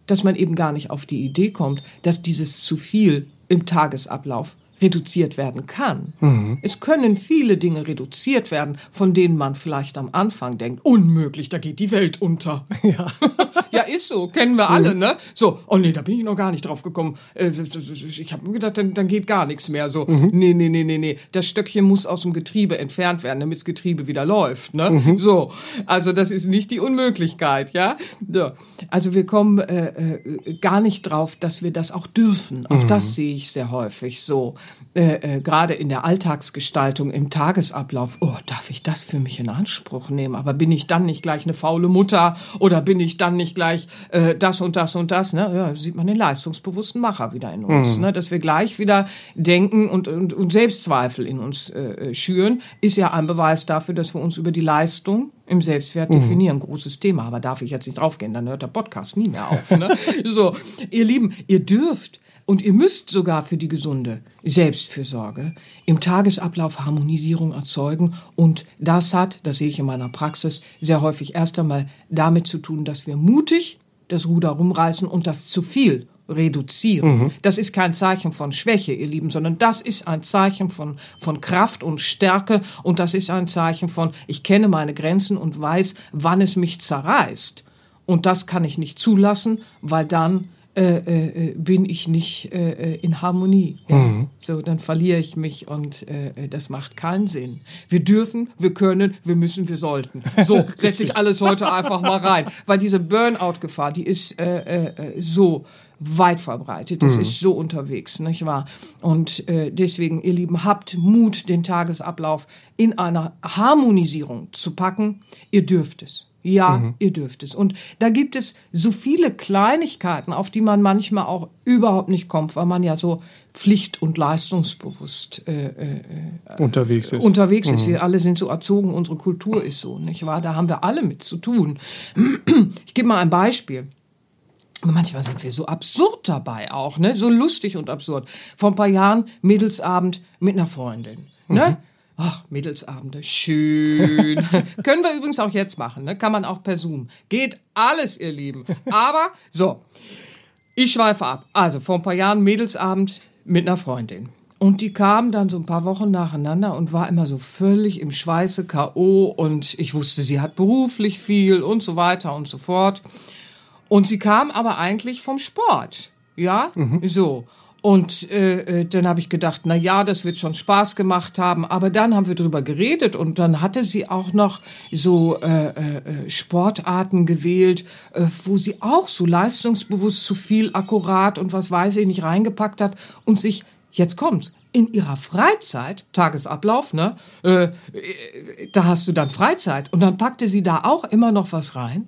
dass man eben gar nicht auf die Idee kommt, dass dieses zu viel im Tagesablauf reduziert werden kann. Mhm. Es können viele Dinge reduziert werden, von denen man vielleicht am Anfang denkt, unmöglich, da geht die Welt unter. (laughs) Ja, (laughs) ja ist so, kennen wir alle, mhm. ne? So, oh nee, da bin ich noch gar nicht drauf gekommen. Äh, ich habe mir gedacht, dann, dann geht gar nichts mehr. So, mhm. nee, nee, nee, nee, nee. Das Stöckchen muss aus dem Getriebe entfernt werden, damit das Getriebe wieder läuft, ne? Mhm. So, also das ist nicht die Unmöglichkeit, ja? So. Also wir kommen äh, äh, gar nicht drauf, dass wir das auch dürfen. Auch mhm. das sehe ich sehr häufig so äh, äh, gerade in der Alltagsgestaltung, im Tagesablauf, oh, darf ich das für mich in Anspruch nehmen? Aber bin ich dann nicht gleich eine faule Mutter oder bin ich dann nicht gleich äh, das und das und das? Ne? Ja, sieht man den leistungsbewussten Macher wieder in uns, mhm. ne? dass wir gleich wieder denken und, und, und Selbstzweifel in uns äh, äh, schüren, ist ja ein Beweis dafür, dass wir uns über die Leistung im Selbstwert mhm. definieren. Großes Thema, aber darf ich jetzt nicht draufgehen, dann hört der Podcast nie mehr auf. Ne? (laughs) so, ihr Lieben, ihr dürft und ihr müsst sogar für die gesunde Selbstfürsorge im Tagesablauf Harmonisierung erzeugen. Und das hat, das sehe ich in meiner Praxis, sehr häufig erst einmal damit zu tun, dass wir mutig das Ruder rumreißen und das zu viel reduzieren. Mhm. Das ist kein Zeichen von Schwäche, ihr Lieben, sondern das ist ein Zeichen von, von Kraft und Stärke und das ist ein Zeichen von, ich kenne meine Grenzen und weiß, wann es mich zerreißt. Und das kann ich nicht zulassen, weil dann äh, äh, bin ich nicht äh, äh, in Harmonie. Ja? Mhm. So, dann verliere ich mich und äh, äh, das macht keinen Sinn. Wir dürfen, wir können, wir müssen, wir sollten. So (laughs) setze ich alles heute einfach mal rein, weil diese Burnout-Gefahr, die ist so weit verbreitet. Das mhm. ist so unterwegs, nicht wahr? Und äh, deswegen, ihr Lieben, habt Mut, den Tagesablauf in einer Harmonisierung zu packen. Ihr dürft es. Ja, mhm. ihr dürft es. Und da gibt es so viele Kleinigkeiten, auf die man manchmal auch überhaupt nicht kommt, weil man ja so pflicht- und leistungsbewusst äh, äh, unterwegs ist. Unterwegs mhm. ist. Wir alle sind so erzogen, unsere Kultur ist so, nicht wahr? Da haben wir alle mit zu tun. (clears throat) Ich gebe mal ein Beispiel. Manchmal sind wir so absurd dabei auch, ne? So lustig und absurd. Vor ein paar Jahren Mädelsabend mit einer Freundin, ne? Mhm. Ach, Mädelsabende, schön. (laughs) Können wir übrigens auch jetzt machen, ne? Kann man auch per Zoom. Geht alles, ihr Lieben. Aber, so. Ich schweife ab. Also, vor ein paar Jahren Mädelsabend mit einer Freundin. Und die kam dann so ein paar Wochen nacheinander und war immer so völlig im Schweiße K.O. Und ich wusste, sie hat beruflich viel und so weiter und so fort. Und sie kam aber eigentlich vom Sport. Ja, mhm. so. Und äh, äh, dann habe ich gedacht, na ja, das wird schon Spaß gemacht haben. Aber dann haben wir drüber geredet und dann hatte sie auch noch so äh, äh, Sportarten gewählt, äh, wo sie auch so leistungsbewusst zu viel akkurat und was weiß ich nicht reingepackt hat und sich jetzt kommt's in ihrer Freizeit Tagesablauf, ne, äh, äh, da hast du dann Freizeit und dann packte sie da auch immer noch was rein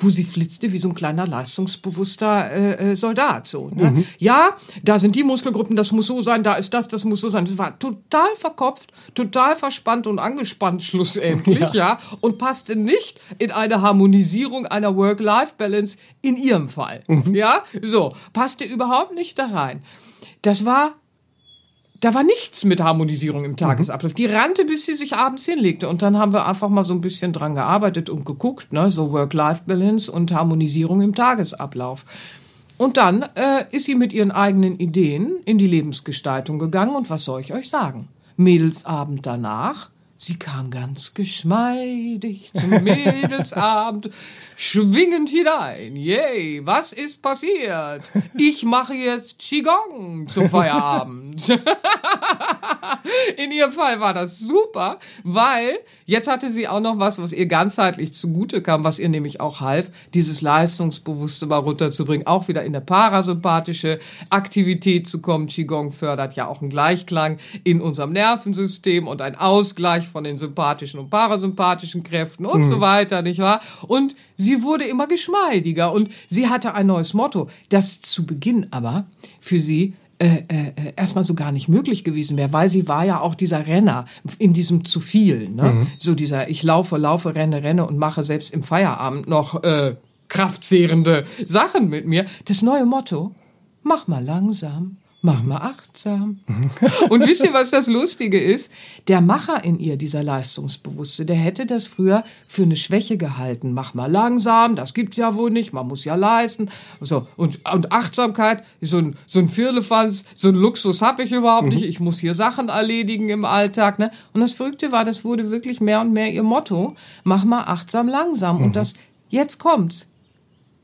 wo sie flitzte wie so ein kleiner leistungsbewusster äh, äh, Soldat. So, ne? Mhm. Ja, da sind die Muskelgruppen, das muss so sein, da ist das, das muss so sein. Das war total verkopft, total verspannt und angespannt schlussendlich, ja, ja und passte nicht in eine Harmonisierung einer Work-Life-Balance in ihrem Fall. Mhm. Ja, so, passte überhaupt nicht da rein. Das war da war nichts mit Harmonisierung im Tagesablauf. Die rannte, bis sie sich abends hinlegte. Und dann haben wir einfach mal so ein bisschen dran gearbeitet und geguckt, ne, so Work-Life-Balance und Harmonisierung im Tagesablauf. Und dann äh, ist sie mit ihren eigenen Ideen in die Lebensgestaltung gegangen. Und was soll ich euch sagen? Mädelsabend danach Sie kam ganz geschmeidig zum Mädelsabend, schwingend hinein. Yay, was ist passiert? Ich mache jetzt Qigong zum Feierabend. (laughs) In ihrem Fall war das super, weil jetzt hatte sie auch noch was, was ihr ganzheitlich zugute kam, was ihr nämlich auch half, dieses Leistungsbewusste mal runterzubringen, auch wieder in eine parasympathische Aktivität zu kommen. Qigong fördert ja auch einen Gleichklang in unserem Nervensystem und einen Ausgleich von den sympathischen und parasympathischen Kräften und mhm. so weiter, nicht wahr? Und sie wurde immer geschmeidiger und sie hatte ein neues Motto, das zu Beginn aber für sie äh, äh, erstmal so gar nicht möglich gewesen wäre, weil sie war ja auch dieser Renner in diesem zu viel, ne? Mhm. So dieser ich laufe, laufe, renne, renne und mache selbst im Feierabend noch äh, kraftzehrende Sachen mit mir. Das neue Motto, mach mal langsam, mach mal achtsam. (laughs) Und wisst ihr, was das Lustige ist? Der Macher in ihr, dieser Leistungsbewusste, der hätte das früher für eine Schwäche gehalten. Mach mal langsam, das gibt's ja wohl nicht, man muss ja leisten. So, und, und Achtsamkeit, so ein, so ein Firlefanz, so ein Luxus habe ich überhaupt mhm. nicht. Ich muss hier Sachen erledigen im Alltag. Ne? Und das Verrückte war, das wurde wirklich mehr und mehr ihr Motto. Mach mal achtsam langsam. Mhm. Und das, jetzt kommt's.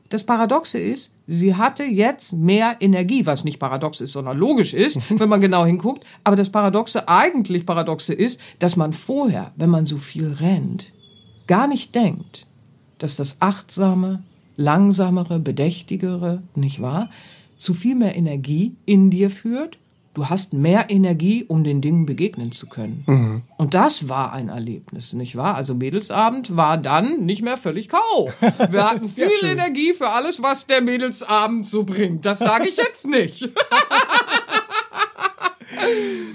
Das Paradoxe ist, sie hatte jetzt mehr Energie, was nicht paradox ist, sondern logisch ist, (laughs) wenn man genau hinguckt. Aber das Paradoxe, eigentlich Paradoxe ist, dass man vorher, wenn man so viel rennt, gar nicht denkt, dass das achtsame, langsamere, bedächtigere, nicht wahr, zu viel mehr Energie in dir führt du hast mehr Energie, um den Dingen begegnen zu können. Mhm. Und das war ein Erlebnis, nicht wahr? Also Mädelsabend war dann nicht mehr völlig K.O. (laughs) Wir hatten viel schön. Energie für alles, was der Mädelsabend so bringt. Das sage ich jetzt nicht. (laughs)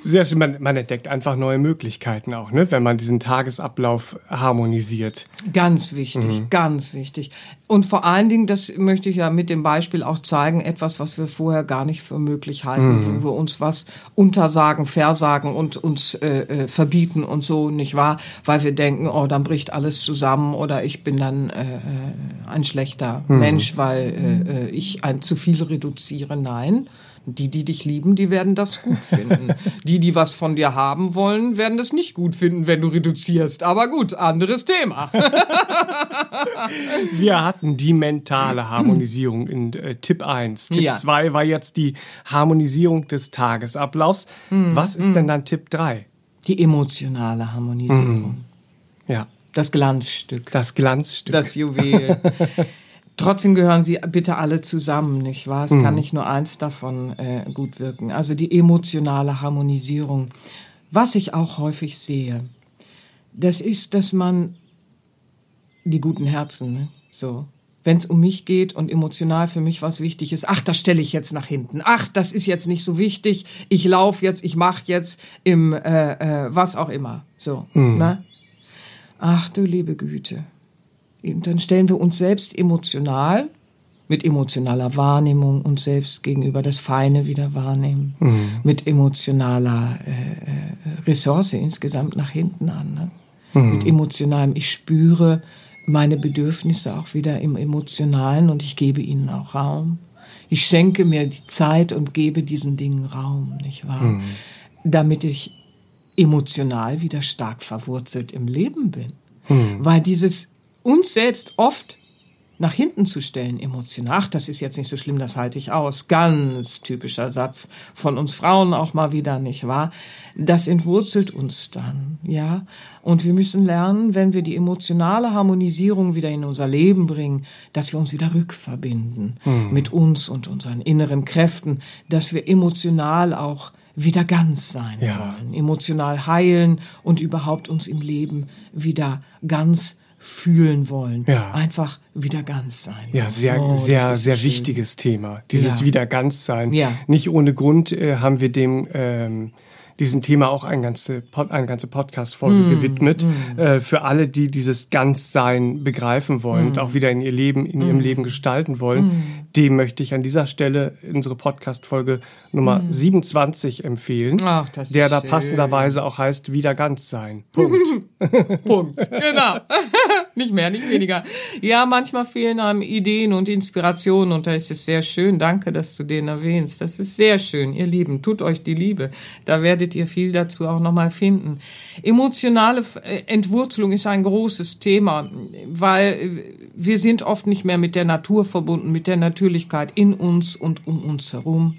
Sehr schön. Man, man, entdeckt einfach neue Möglichkeiten auch, ne? wenn man diesen Tagesablauf harmonisiert. Ganz wichtig, mhm. ganz wichtig. Und vor allen Dingen, das möchte ich ja mit dem Beispiel auch zeigen, etwas, was wir vorher gar nicht für möglich halten, mhm. wo wir uns was untersagen, versagen und uns äh, äh, verbieten und so, nicht wahr? Weil wir denken, oh, dann bricht alles zusammen oder ich bin dann äh, äh ein schlechter mhm. Mensch, weil äh, äh, ich ein zu viel reduziere. Nein die, die dich lieben, die werden das gut (laughs) finden. die, die was von dir haben wollen, werden das nicht gut finden, wenn du reduzierst. Aber gut, anderes Thema. (laughs) Wir hatten die mentale Harmonisierung in äh, Tipp 1. Tipp ja. 2 war jetzt die Harmonisierung des Tagesablaufs. Mhm. Was ist mhm. denn dann Tipp 3? Die emotionale Harmonisierung. Mhm. Ja. Das Glanzstück. Das Glanzstück. Das Juwel. (laughs) Trotzdem gehören sie bitte alle zusammen, nicht wahr? Es mhm. kann nicht nur eins davon äh, gut wirken. Also die emotionale Harmonisierung. Was ich auch häufig sehe, das ist, dass man die guten Herzen, ne? So, wenn es um mich geht und emotional für mich was wichtig ist, ach, das stelle ich jetzt nach hinten. Ach, das ist jetzt nicht so wichtig. Ich laufe jetzt, ich mache jetzt im äh, äh, was auch immer. So, mhm. ne? Ach du liebe Güte. Und dann stellen wir uns selbst emotional, mit emotionaler Wahrnehmung uns selbst gegenüber das Feine wieder wahrnehmen, mhm. mit emotionaler äh, äh, Ressource insgesamt nach hinten an. Ne? Mhm. Mit emotionalem, ich spüre meine Bedürfnisse auch wieder im Emotionalen und ich gebe ihnen auch Raum. Ich schenke mir die Zeit und gebe diesen Dingen Raum, nicht wahr? Mhm. Damit ich emotional wieder stark verwurzelt im Leben bin. Mhm. Weil dieses uns selbst oft nach hinten zu stellen, emotional. Ach, das ist jetzt nicht so schlimm, das halte ich aus. Ganz typischer Satz von uns Frauen auch mal wieder, nicht wahr? Das entwurzelt uns dann, ja? Und wir müssen lernen, wenn wir die emotionale Harmonisierung wieder in unser Leben bringen, dass wir uns wieder rückverbinden hm. mit uns und unseren inneren Kräften, dass wir emotional auch wieder ganz sein ja. wollen, emotional heilen und überhaupt uns im Leben wieder ganz fühlen wollen. Ja. Einfach wieder ganz sein. Ja, sehr, oh, sehr, sehr so wichtiges Thema. Dieses ja. wieder ganz sein. Ja. Nicht ohne Grund äh, haben wir dem ähm, diesem Thema auch eine ganze, eine ganze Podcast-Folge mm, gewidmet. Mm. Äh, für alle, die dieses Ganzsein begreifen wollen mm. und auch wieder in ihr Leben, in ihrem mm. Leben gestalten wollen. Dem möchte ich an dieser Stelle unsere Podcast-Folge Nummer mhm. 27 empfehlen, Ach, der da schön. passenderweise auch heißt Wieder ganz sein. Punkt. (laughs) Punkt. Genau. (laughs) nicht mehr, nicht weniger. Ja, manchmal fehlen einem Ideen und Inspirationen und da ist es sehr schön. Danke, dass du den erwähnst. Das ist sehr schön, ihr Lieben. Tut euch die Liebe. Da werdet ihr viel dazu auch nochmal finden. Emotionale äh, Entwurzelung ist ein großes Thema, weil wir sind oft nicht mehr mit der Natur verbunden, mit der Natürlichkeit in uns und um uns herum.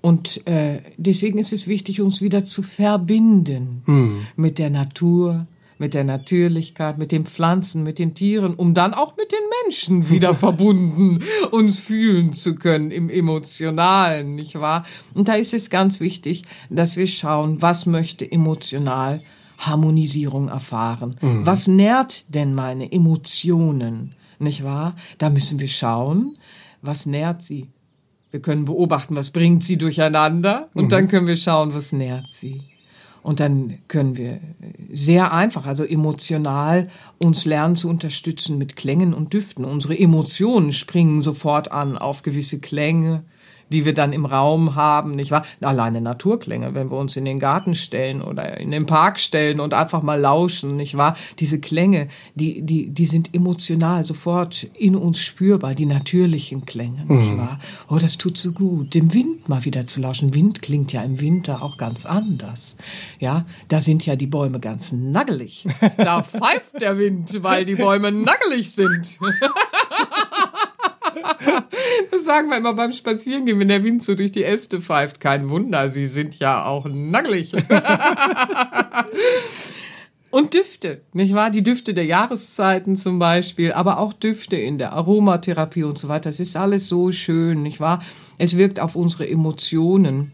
Und äh, deswegen ist es wichtig, uns wieder zu verbinden Hm. mit der Natur, mit der Natürlichkeit, mit den Pflanzen, mit den Tieren, um dann auch mit den Menschen wieder (laughs) verbunden uns fühlen zu können im Emotionalen, nicht wahr? Und da ist es ganz wichtig, dass wir schauen, was möchte emotional Harmonisierung erfahren? Was nährt denn meine Emotionen, nicht wahr? Da müssen wir schauen, was nährt sie? Wir können beobachten, was bringt sie durcheinander und dann können wir schauen, was nährt sie. Und dann können wir sehr einfach, also emotional, uns lernen zu unterstützen mit Klängen und Düften. Unsere Emotionen springen sofort an auf gewisse Klänge, die wir dann im Raum haben, nicht wahr? Alleine Naturklänge, wenn wir uns in den Garten stellen oder in den Park stellen und einfach mal lauschen, nicht wahr? Diese Klänge, die, die, die sind emotional sofort in uns spürbar, die natürlichen Klänge, nicht wahr? Oh, das tut so gut, dem Wind mal wieder zu lauschen. Wind klingt ja im Winter auch ganz anders. Ja, da sind ja die Bäume ganz naggelig. Da (laughs) pfeift der Wind, weil die Bäume naggelig sind. (laughs) Das sagen wir immer beim Spazierengehen, wenn der Wind so durch die Äste pfeift. Kein Wunder, sie sind ja auch naggelig. (laughs) Und Düfte, nicht wahr? Die Düfte der Jahreszeiten zum Beispiel, aber auch Düfte in der Aromatherapie und so weiter. Das ist alles so schön, nicht wahr? Es wirkt auf unsere Emotionen.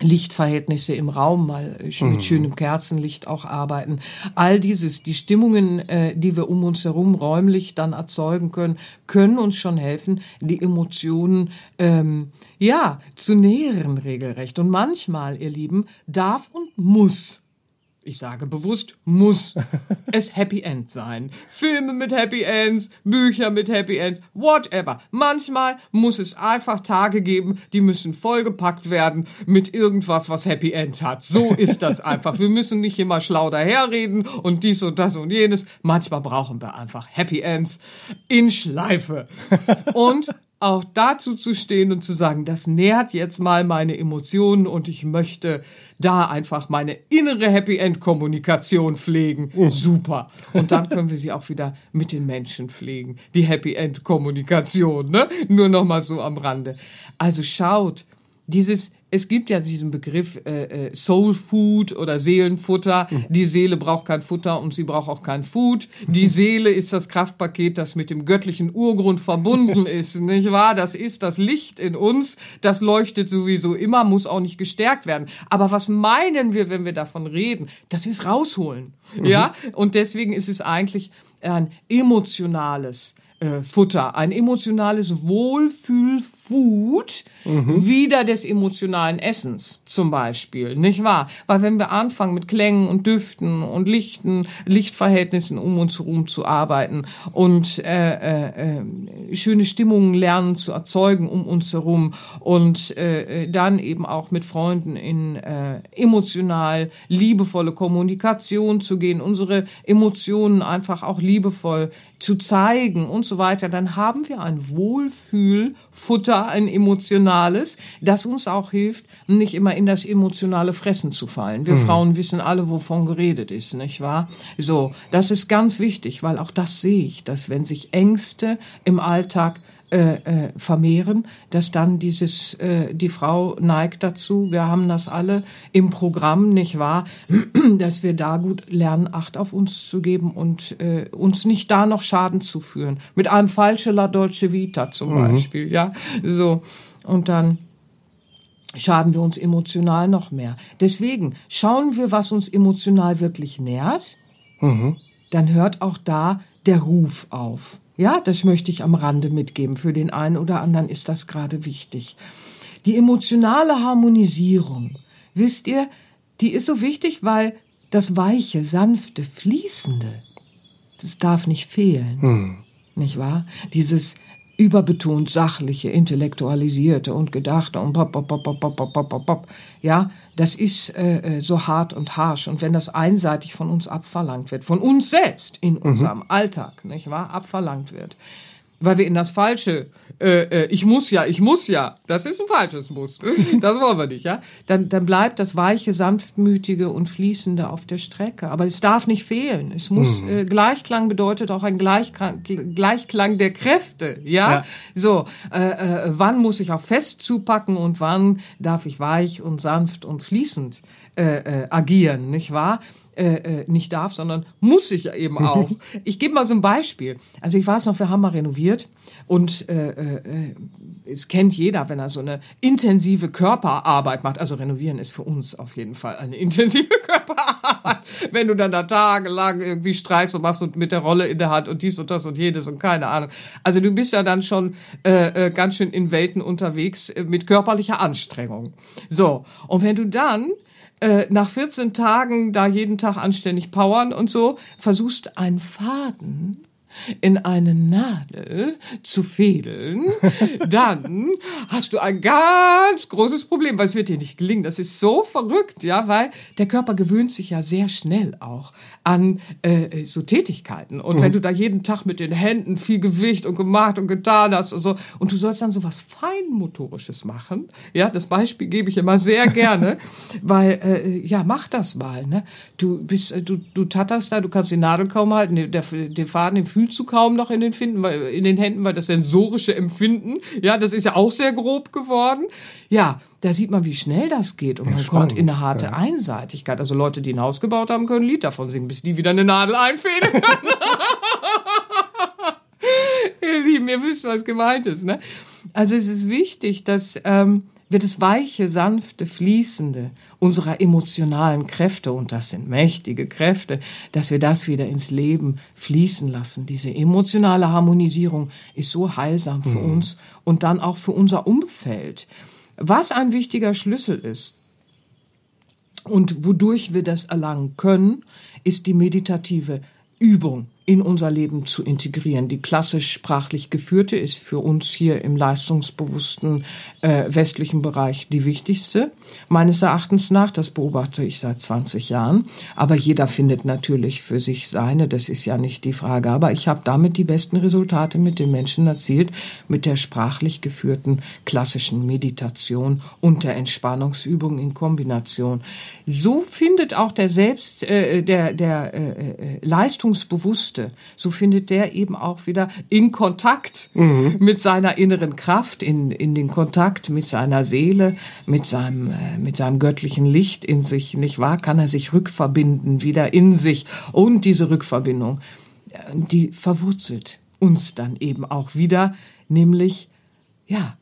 Lichtverhältnisse im Raum mal mit schönem Kerzenlicht auch arbeiten. All dieses, die Stimmungen, äh, die wir um uns herum räumlich dann erzeugen können, können uns schon helfen, die Emotionen ähm, ja zu nähren regelrecht. Und manchmal, ihr Lieben, darf und muss ich sage bewusst, muss (laughs) es Happy End sein. Filme mit Happy Ends, Bücher mit Happy Ends, whatever. Manchmal muss es einfach Tage geben, die müssen vollgepackt werden mit irgendwas, was Happy End hat. So ist das (laughs) einfach. Wir müssen nicht immer schlau daherreden und dies und das und jenes. Manchmal brauchen wir einfach Happy Ends in Schleife. (laughs) Und auch dazu zu stehen und zu sagen, das nährt jetzt mal meine Emotionen und ich möchte da einfach meine innere Happy End Kommunikation pflegen. Super. Und dann (laughs) können wir sie auch wieder mit den Menschen pflegen. Die Happy End Kommunikation, ne? Nur noch mal so am Rande. Also schaut, dieses es gibt ja diesen Begriff äh, äh, Soul Food oder Seelenfutter. Die Seele braucht kein Futter und sie braucht auch kein Food. Die Seele ist das Kraftpaket, das mit dem göttlichen Urgrund verbunden (laughs) ist, nicht wahr? Das ist das Licht in uns. Das leuchtet sowieso immer, muss auch nicht gestärkt werden. Aber was meinen wir, wenn wir davon reden? Das ist rausholen, ja? Und deswegen ist es eigentlich ein emotionales äh, Futter, ein emotionales Wohlfühlfood wieder des emotionalen Essens zum Beispiel, nicht wahr? Weil wenn wir anfangen mit Klängen und Düften und Lichten, Lichtverhältnissen um uns herum zu arbeiten und äh, äh, äh, schöne Stimmungen lernen zu erzeugen um uns herum und äh, äh, dann eben auch mit Freunden in äh, emotional liebevolle Kommunikation zu gehen, unsere Emotionen einfach auch liebevoll zu zeigen und so weiter, dann haben wir ein Wohlfühlfutter, ein emotionales, das uns auch hilft, nicht immer in das emotionale Fressen zu fallen. Wir Frauen wissen alle, wovon geredet ist, nicht wahr? So, das ist ganz wichtig, weil auch das sehe ich, dass wenn sich Ängste im Alltag äh, äh, vermehren, dass dann dieses, äh, die Frau neigt dazu, wir haben das alle im Programm, nicht wahr, (clears throat) dass wir da gut lernen, Acht auf uns zu geben und äh, uns nicht da noch Schaden zuführen. Mit einem falschen La Dolce Vita zum Beispiel, ja, so. Und dann schaden wir uns emotional noch mehr. Deswegen schauen wir, was uns emotional wirklich nährt, dann hört auch da der Ruf auf. Ja, das möchte ich am Rande mitgeben. Für den einen oder anderen ist das gerade wichtig. Die emotionale Harmonisierung, wisst ihr, die ist so wichtig, weil das weiche, sanfte, fließende, das darf nicht fehlen. Nicht wahr? Dieses überbetont sachliche, intellektualisierte und gedachte und pop, pop, pop, pop, pop, pop, pop, pop. Ja, das ist äh, so hart und harsh. Und wenn das einseitig von uns abverlangt wird, von uns selbst in unserem mhm. Alltag, nicht wahr, abverlangt wird, weil wir in das falsche, äh, äh, ich muss ja, ich muss ja, das ist ein falsches Muss, (laughs) das wollen wir nicht, ja, dann, dann bleibt das weiche, sanftmütige und fließende auf der Strecke. Aber es darf nicht fehlen. Es muss, mhm. äh, Gleichklang bedeutet auch ein Gleichklang, Gleichklang der Kräfte, ja. ja. So, äh, äh, wann muss ich auch fest zupacken und wann darf ich weich und sanft und fließend äh, äh, agieren, nicht wahr? Äh, äh, nicht darf, sondern muss ich ja eben (laughs) auch. ich gebe mal so ein Beispiel. Also ich weiß noch, wir haben mal renoviert und äh, äh, es kennt jeder, wenn er so eine intensive Körperarbeit macht. Also renovieren ist für uns auf jeden Fall eine (laughs) intensive Körperarbeit. Wenn du dann da tagelang irgendwie streichst und machst und mit der Rolle in der Hand und dies und das und jedes und keine Ahnung. Also du bist ja dann schon äh, äh, ganz schön in Welten unterwegs äh, mit körperlicher Anstrengung. So, und wenn du dann äh, nach 14 Tagen da jeden Tag anständig powern und so, versuchst einen Faden in eine Nadel zu fädeln, (laughs) dann hast du ein ganz großes Problem, weil es wird dir nicht gelingen. Das ist so verrückt, ja, weil der Körper gewöhnt sich ja sehr schnell auch an äh, so Tätigkeiten. Und mhm. wenn du da jeden Tag mit den Händen viel Gewicht und gemacht und getan hast und so, und du sollst dann so was Feinmotorisches machen, ja, das Beispiel gebe ich immer sehr gerne, (laughs) weil, äh, ja, mach das mal, ne? Du bist, äh, du, du tatterst da, du kannst die Nadel kaum halten, der, der Faden, den fühlst du kaum noch in den, Finden, weil, in den Händen, weil das sensorische Empfinden, ja, das ist ja auch sehr grob geworden. Ja, da sieht man, wie schnell das geht und ja, man spannend, kommt in eine harte ja. Einseitigkeit. Also Leute, die ein Haus gebaut haben, können ein Lied davon singen, bis die wieder eine Nadel einfädeln können. (laughs) Ihr Lieben, ihr wisst, was gemeint ist. Ne? Also es ist wichtig, dass ähm, wir das weiche, sanfte, fließende unserer emotionalen Kräfte, und das sind mächtige Kräfte, dass wir das wieder ins Leben fließen lassen. Diese emotionale Harmonisierung ist so heilsam für mhm. uns und dann auch für unser Umfeld. Was ein wichtiger Schlüssel ist und wodurch wir das erlangen können, ist die meditative Übung in unser Leben zu integrieren. Die klassisch sprachlich geführte ist für uns hier im leistungsbewussten äh, westlichen Bereich die wichtigste. Meines Erachtens nach, das beobachte ich seit 20 Jahren. Aber jeder findet natürlich für sich seine, das ist ja nicht die Frage. Aber ich habe damit die besten Resultate mit den Menschen erzielt, mit der sprachlich geführten klassischen Meditation und der Entspannungsübung in Kombination. So findet auch der Selbst, äh, der, der äh, äh leistungsbewusste möchte, so findet der eben auch wieder in Kontakt mhm. mit seiner inneren Kraft, in, in den Kontakt mit seiner Seele, mit seinem, äh, mit seinem göttlichen Licht in sich, nicht wahr? Kann er sich rückverbinden, wieder in sich. Und diese Rückverbindung, äh, die verwurzelt uns dann eben auch wieder, nämlich, ja,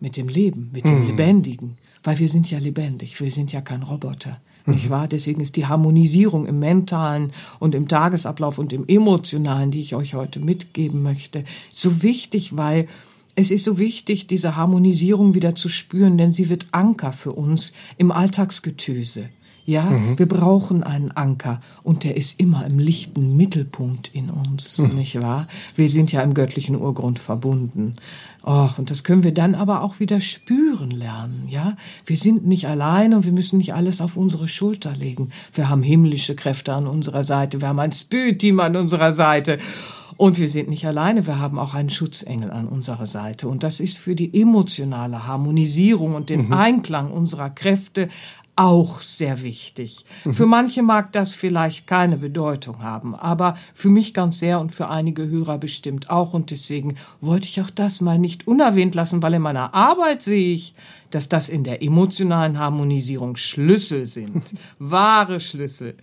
mit dem Leben, mit dem mhm. Lebendigen. Weil wir sind ja lebendig, wir sind ja kein Roboter. Nicht wahr? Deswegen ist die Harmonisierung im mentalen und im Tagesablauf und im emotionalen, die ich euch heute mitgeben möchte, so wichtig, weil es ist so wichtig, diese Harmonisierung wieder zu spüren, denn sie wird Anker für uns im Alltagsgetöse. Ja, mhm. wir brauchen einen Anker und der ist immer im lichten Mittelpunkt in uns, mhm. nicht wahr? Wir sind ja im göttlichen Urgrund verbunden. Och, und das können wir dann aber auch wieder spüren lernen, ja? Wir sind nicht alleine und wir müssen nicht alles auf unsere Schulter legen. Wir haben himmlische Kräfte an unserer Seite, wir haben ein Spüteam an unserer Seite. Und wir sind nicht alleine, wir haben auch einen Schutzengel an unserer Seite. Und das ist für die emotionale Harmonisierung und den mhm. Einklang unserer Kräfte auch sehr wichtig. Mhm. Für manche mag das vielleicht keine Bedeutung haben, aber für mich ganz sehr und für einige Hörer bestimmt auch. Und deswegen wollte ich auch das mal nicht unerwähnt lassen, weil in meiner Arbeit sehe ich, dass das in der emotionalen Harmonisierung Schlüssel sind. (laughs) Wahre Schlüssel.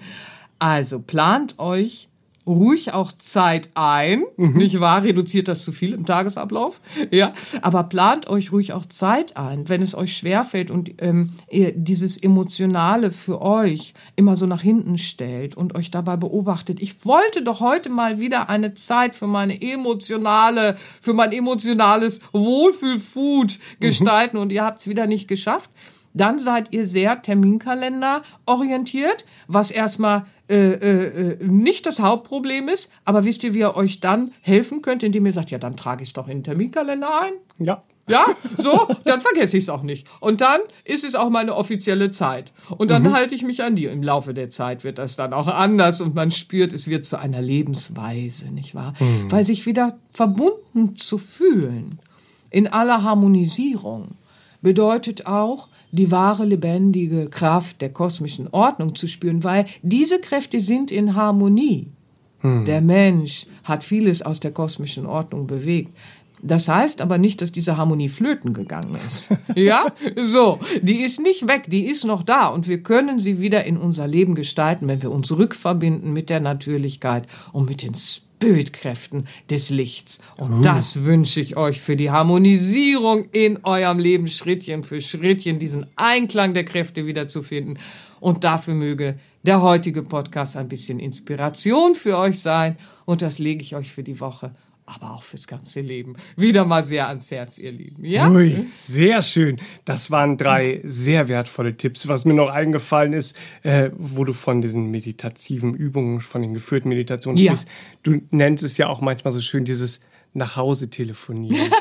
Also plant euch ruhig auch Zeit ein, mhm. nicht wahr? Reduziert das zu viel im Tagesablauf, ja. Aber plant euch ruhig auch Zeit ein, wenn es euch schwerfällt und ähm, ihr dieses Emotionale für euch immer so nach hinten stellt und euch dabei beobachtet. Ich wollte doch heute mal wieder eine Zeit für meine emotionale, für mein emotionales Wohlfühlfood mhm. gestalten mhm. und ihr habt es wieder nicht geschafft dann seid ihr sehr Terminkalender orientiert, was erstmal äh, äh, nicht das Hauptproblem ist. Aber wisst ihr, wie ihr euch dann helfen könnt, indem ihr sagt, ja, dann trage ich es doch in den Terminkalender ein. Ja. Ja, so, dann vergesse ich es auch nicht. Und dann ist es auch meine offizielle Zeit. Und dann halte ich mich an die. Im Laufe der Zeit wird das dann auch anders und man spürt, es wird zu einer Lebensweise, nicht wahr? Weil sich wieder verbunden zu fühlen in aller Harmonisierung bedeutet auch, die wahre lebendige Kraft der kosmischen Ordnung zu spüren, weil diese Kräfte sind in Harmonie. Der Mensch hat vieles aus der kosmischen Ordnung bewegt. Das heißt aber nicht, dass diese Harmonie flöten gegangen ist. (laughs) Ja, so, die ist nicht weg, die ist noch da und wir können sie wieder in unser Leben gestalten, wenn wir uns rückverbinden mit der Natürlichkeit und mit den Spirit-Kräften des Lichts. Und das wünsche ich euch für die Harmonisierung in eurem Leben Schrittchen für Schrittchen, diesen Einklang der Kräfte wiederzufinden. Und dafür möge der heutige Podcast ein bisschen Inspiration für euch sein. Und das lege ich euch für die Woche aber auch fürs ganze Leben. Wieder mal sehr ans Herz, ihr Lieben. Ja? Ui, sehr schön. Das waren drei sehr wertvolle Tipps. Was mir noch eingefallen ist, äh, wo du von diesen meditativen Übungen, von den geführten Meditationen Ja. sprichst, du nennst es ja auch manchmal so schön dieses nach Hause telefonieren. (laughs)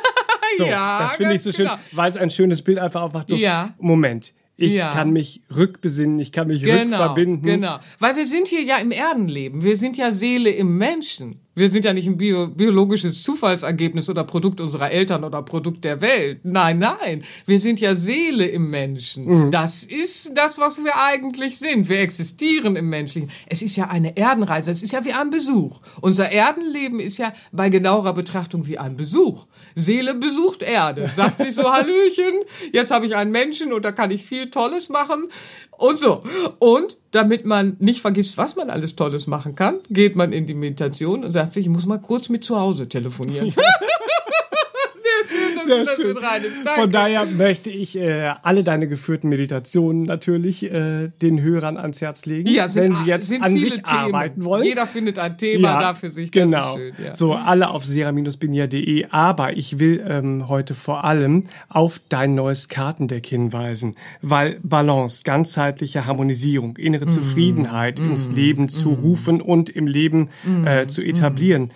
So, Ja, das finde ich so schön, genau. weil es ein schönes Bild einfach aufmacht. So, Ja. Moment, ich Ja. kann mich rückbesinnen, ich kann mich Genau, rückverbinden. genau. Weil wir sind hier ja im Erdenleben. Wir sind ja Seele im Menschen. Wir sind ja nicht ein bio biologisches Zufallsergebnis oder Produkt unserer Eltern oder Produkt der Welt. Nein, nein. Wir sind ja Seele im Menschen. Das ist das, was wir eigentlich sind. Wir existieren im Menschlichen. Es ist ja eine Erdenreise. Es ist ja wie ein Besuch. Unser Erdenleben ist ja bei genauerer Betrachtung wie ein Besuch. Seele besucht Erde. Sagt sich so, (laughs) Hallöchen, jetzt habe ich einen Menschen und da kann ich viel Tolles machen. Und so. Und damit man nicht vergisst, was man alles Tolles machen kann, geht man in die Meditation und sagt sich, ich muss mal kurz mit zu Hause telefonieren. (laughs) Sehr schön, dass Sehr du das schön. mit reinnimmst. Danke. Von daher möchte ich äh, alle deine geführten Meditationen natürlich äh, den Hörern ans Herz legen, ja, sind, wenn sie jetzt an sich Themen. arbeiten wollen. Jeder findet ein Thema da für sich. Das Genau. ist schön, ja. So, alle auf sera-benia.de. Aber ich will ähm, heute vor allem auf dein neues Kartendeck hinweisen, weil Balance, ganzheitliche Harmonisierung, innere Zufriedenheit ins Leben zu rufen und im Leben äh, zu etablieren,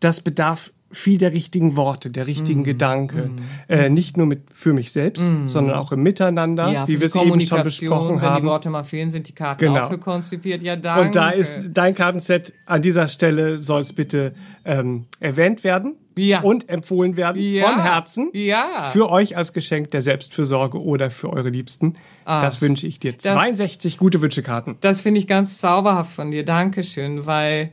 das bedarf viel der richtigen Worte, der richtigen Gedanken. Äh, nicht nur mit für mich selbst, sondern auch im Miteinander, ja, wie wir es eben schon besprochen wenn haben. die Worte mal fehlen, sind die Karten Genau. auch für konzipiert. Ja, danke. Und da ist dein Kartenset an dieser Stelle soll es bitte ähm, erwähnt werden Ja. und empfohlen werden Ja. von Herzen Ja. für euch als Geschenk der Selbstfürsorge oder für eure Liebsten. das wünsche ich dir. 62 gute Wünschekarten. Das finde ich ganz zauberhaft von dir. Dankeschön, weil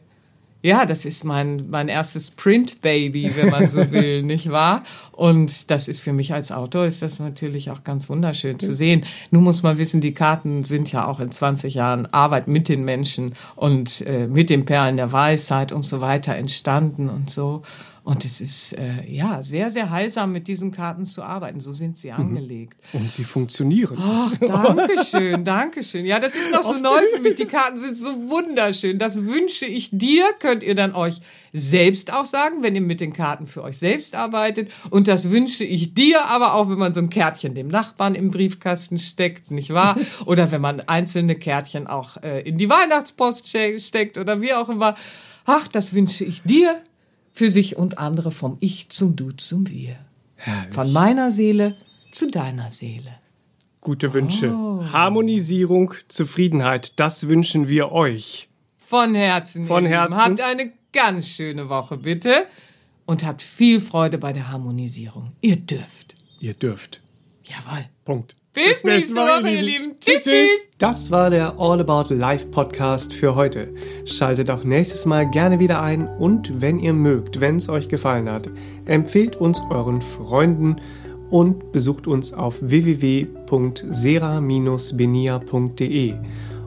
ja, das ist mein, mein erstes Print-Baby, wenn man so (laughs) will, nicht wahr? Und das ist für mich als Autor ist das natürlich auch ganz wunderschön zu sehen. Nun muss man wissen, die Karten sind ja auch in 20 Jahren Arbeit mit den Menschen und äh, mit den Perlen der Weisheit und so weiter entstanden und so. Und es ist äh, ja sehr, sehr heilsam, mit diesen Karten zu arbeiten. So sind sie angelegt. Und sie funktionieren. Ach, (laughs) danke schön, danke schön. Ja, das ist noch so neu für mich. Die Karten sind so wunderschön. Das wünsche ich dir, könnt ihr dann euch selbst auch sagen, wenn ihr mit den Karten für euch selbst arbeitet. Und das wünsche ich dir aber auch, wenn man so ein Kärtchen dem Nachbarn im Briefkasten steckt, nicht wahr? (laughs) Oder wenn man einzelne Kärtchen auch äh, in die Weihnachtspost ste- steckt oder wie auch immer. Ach, das wünsche ich dir für sich und andere vom Ich zum Du zum Wir. Herrlich. Von meiner Seele zu deiner Seele. Gute Wünsche. Oh. Harmonisierung, Zufriedenheit, das wünschen wir euch. Von Herzen. Von ihr Lieben. Herzen. Habt eine ganz schöne Woche, bitte. Und habt viel Freude bei der Harmonisierung. Ihr dürft. Ihr dürft. Jawohl. Punkt. Bis nächste Woche, ihr Lieben. Tschüss, tschüss. Das war der All About Life Podcast für heute. Schaltet auch nächstes Mal gerne wieder ein und wenn ihr mögt, wenn es euch gefallen hat, empfehlt uns euren Freunden und besucht uns auf www.sera-benia.de.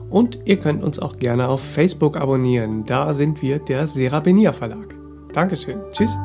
Und ihr könnt uns auch gerne auf Facebook abonnieren. Da sind wir der Sera Benia Verlag. Dankeschön. Tschüss.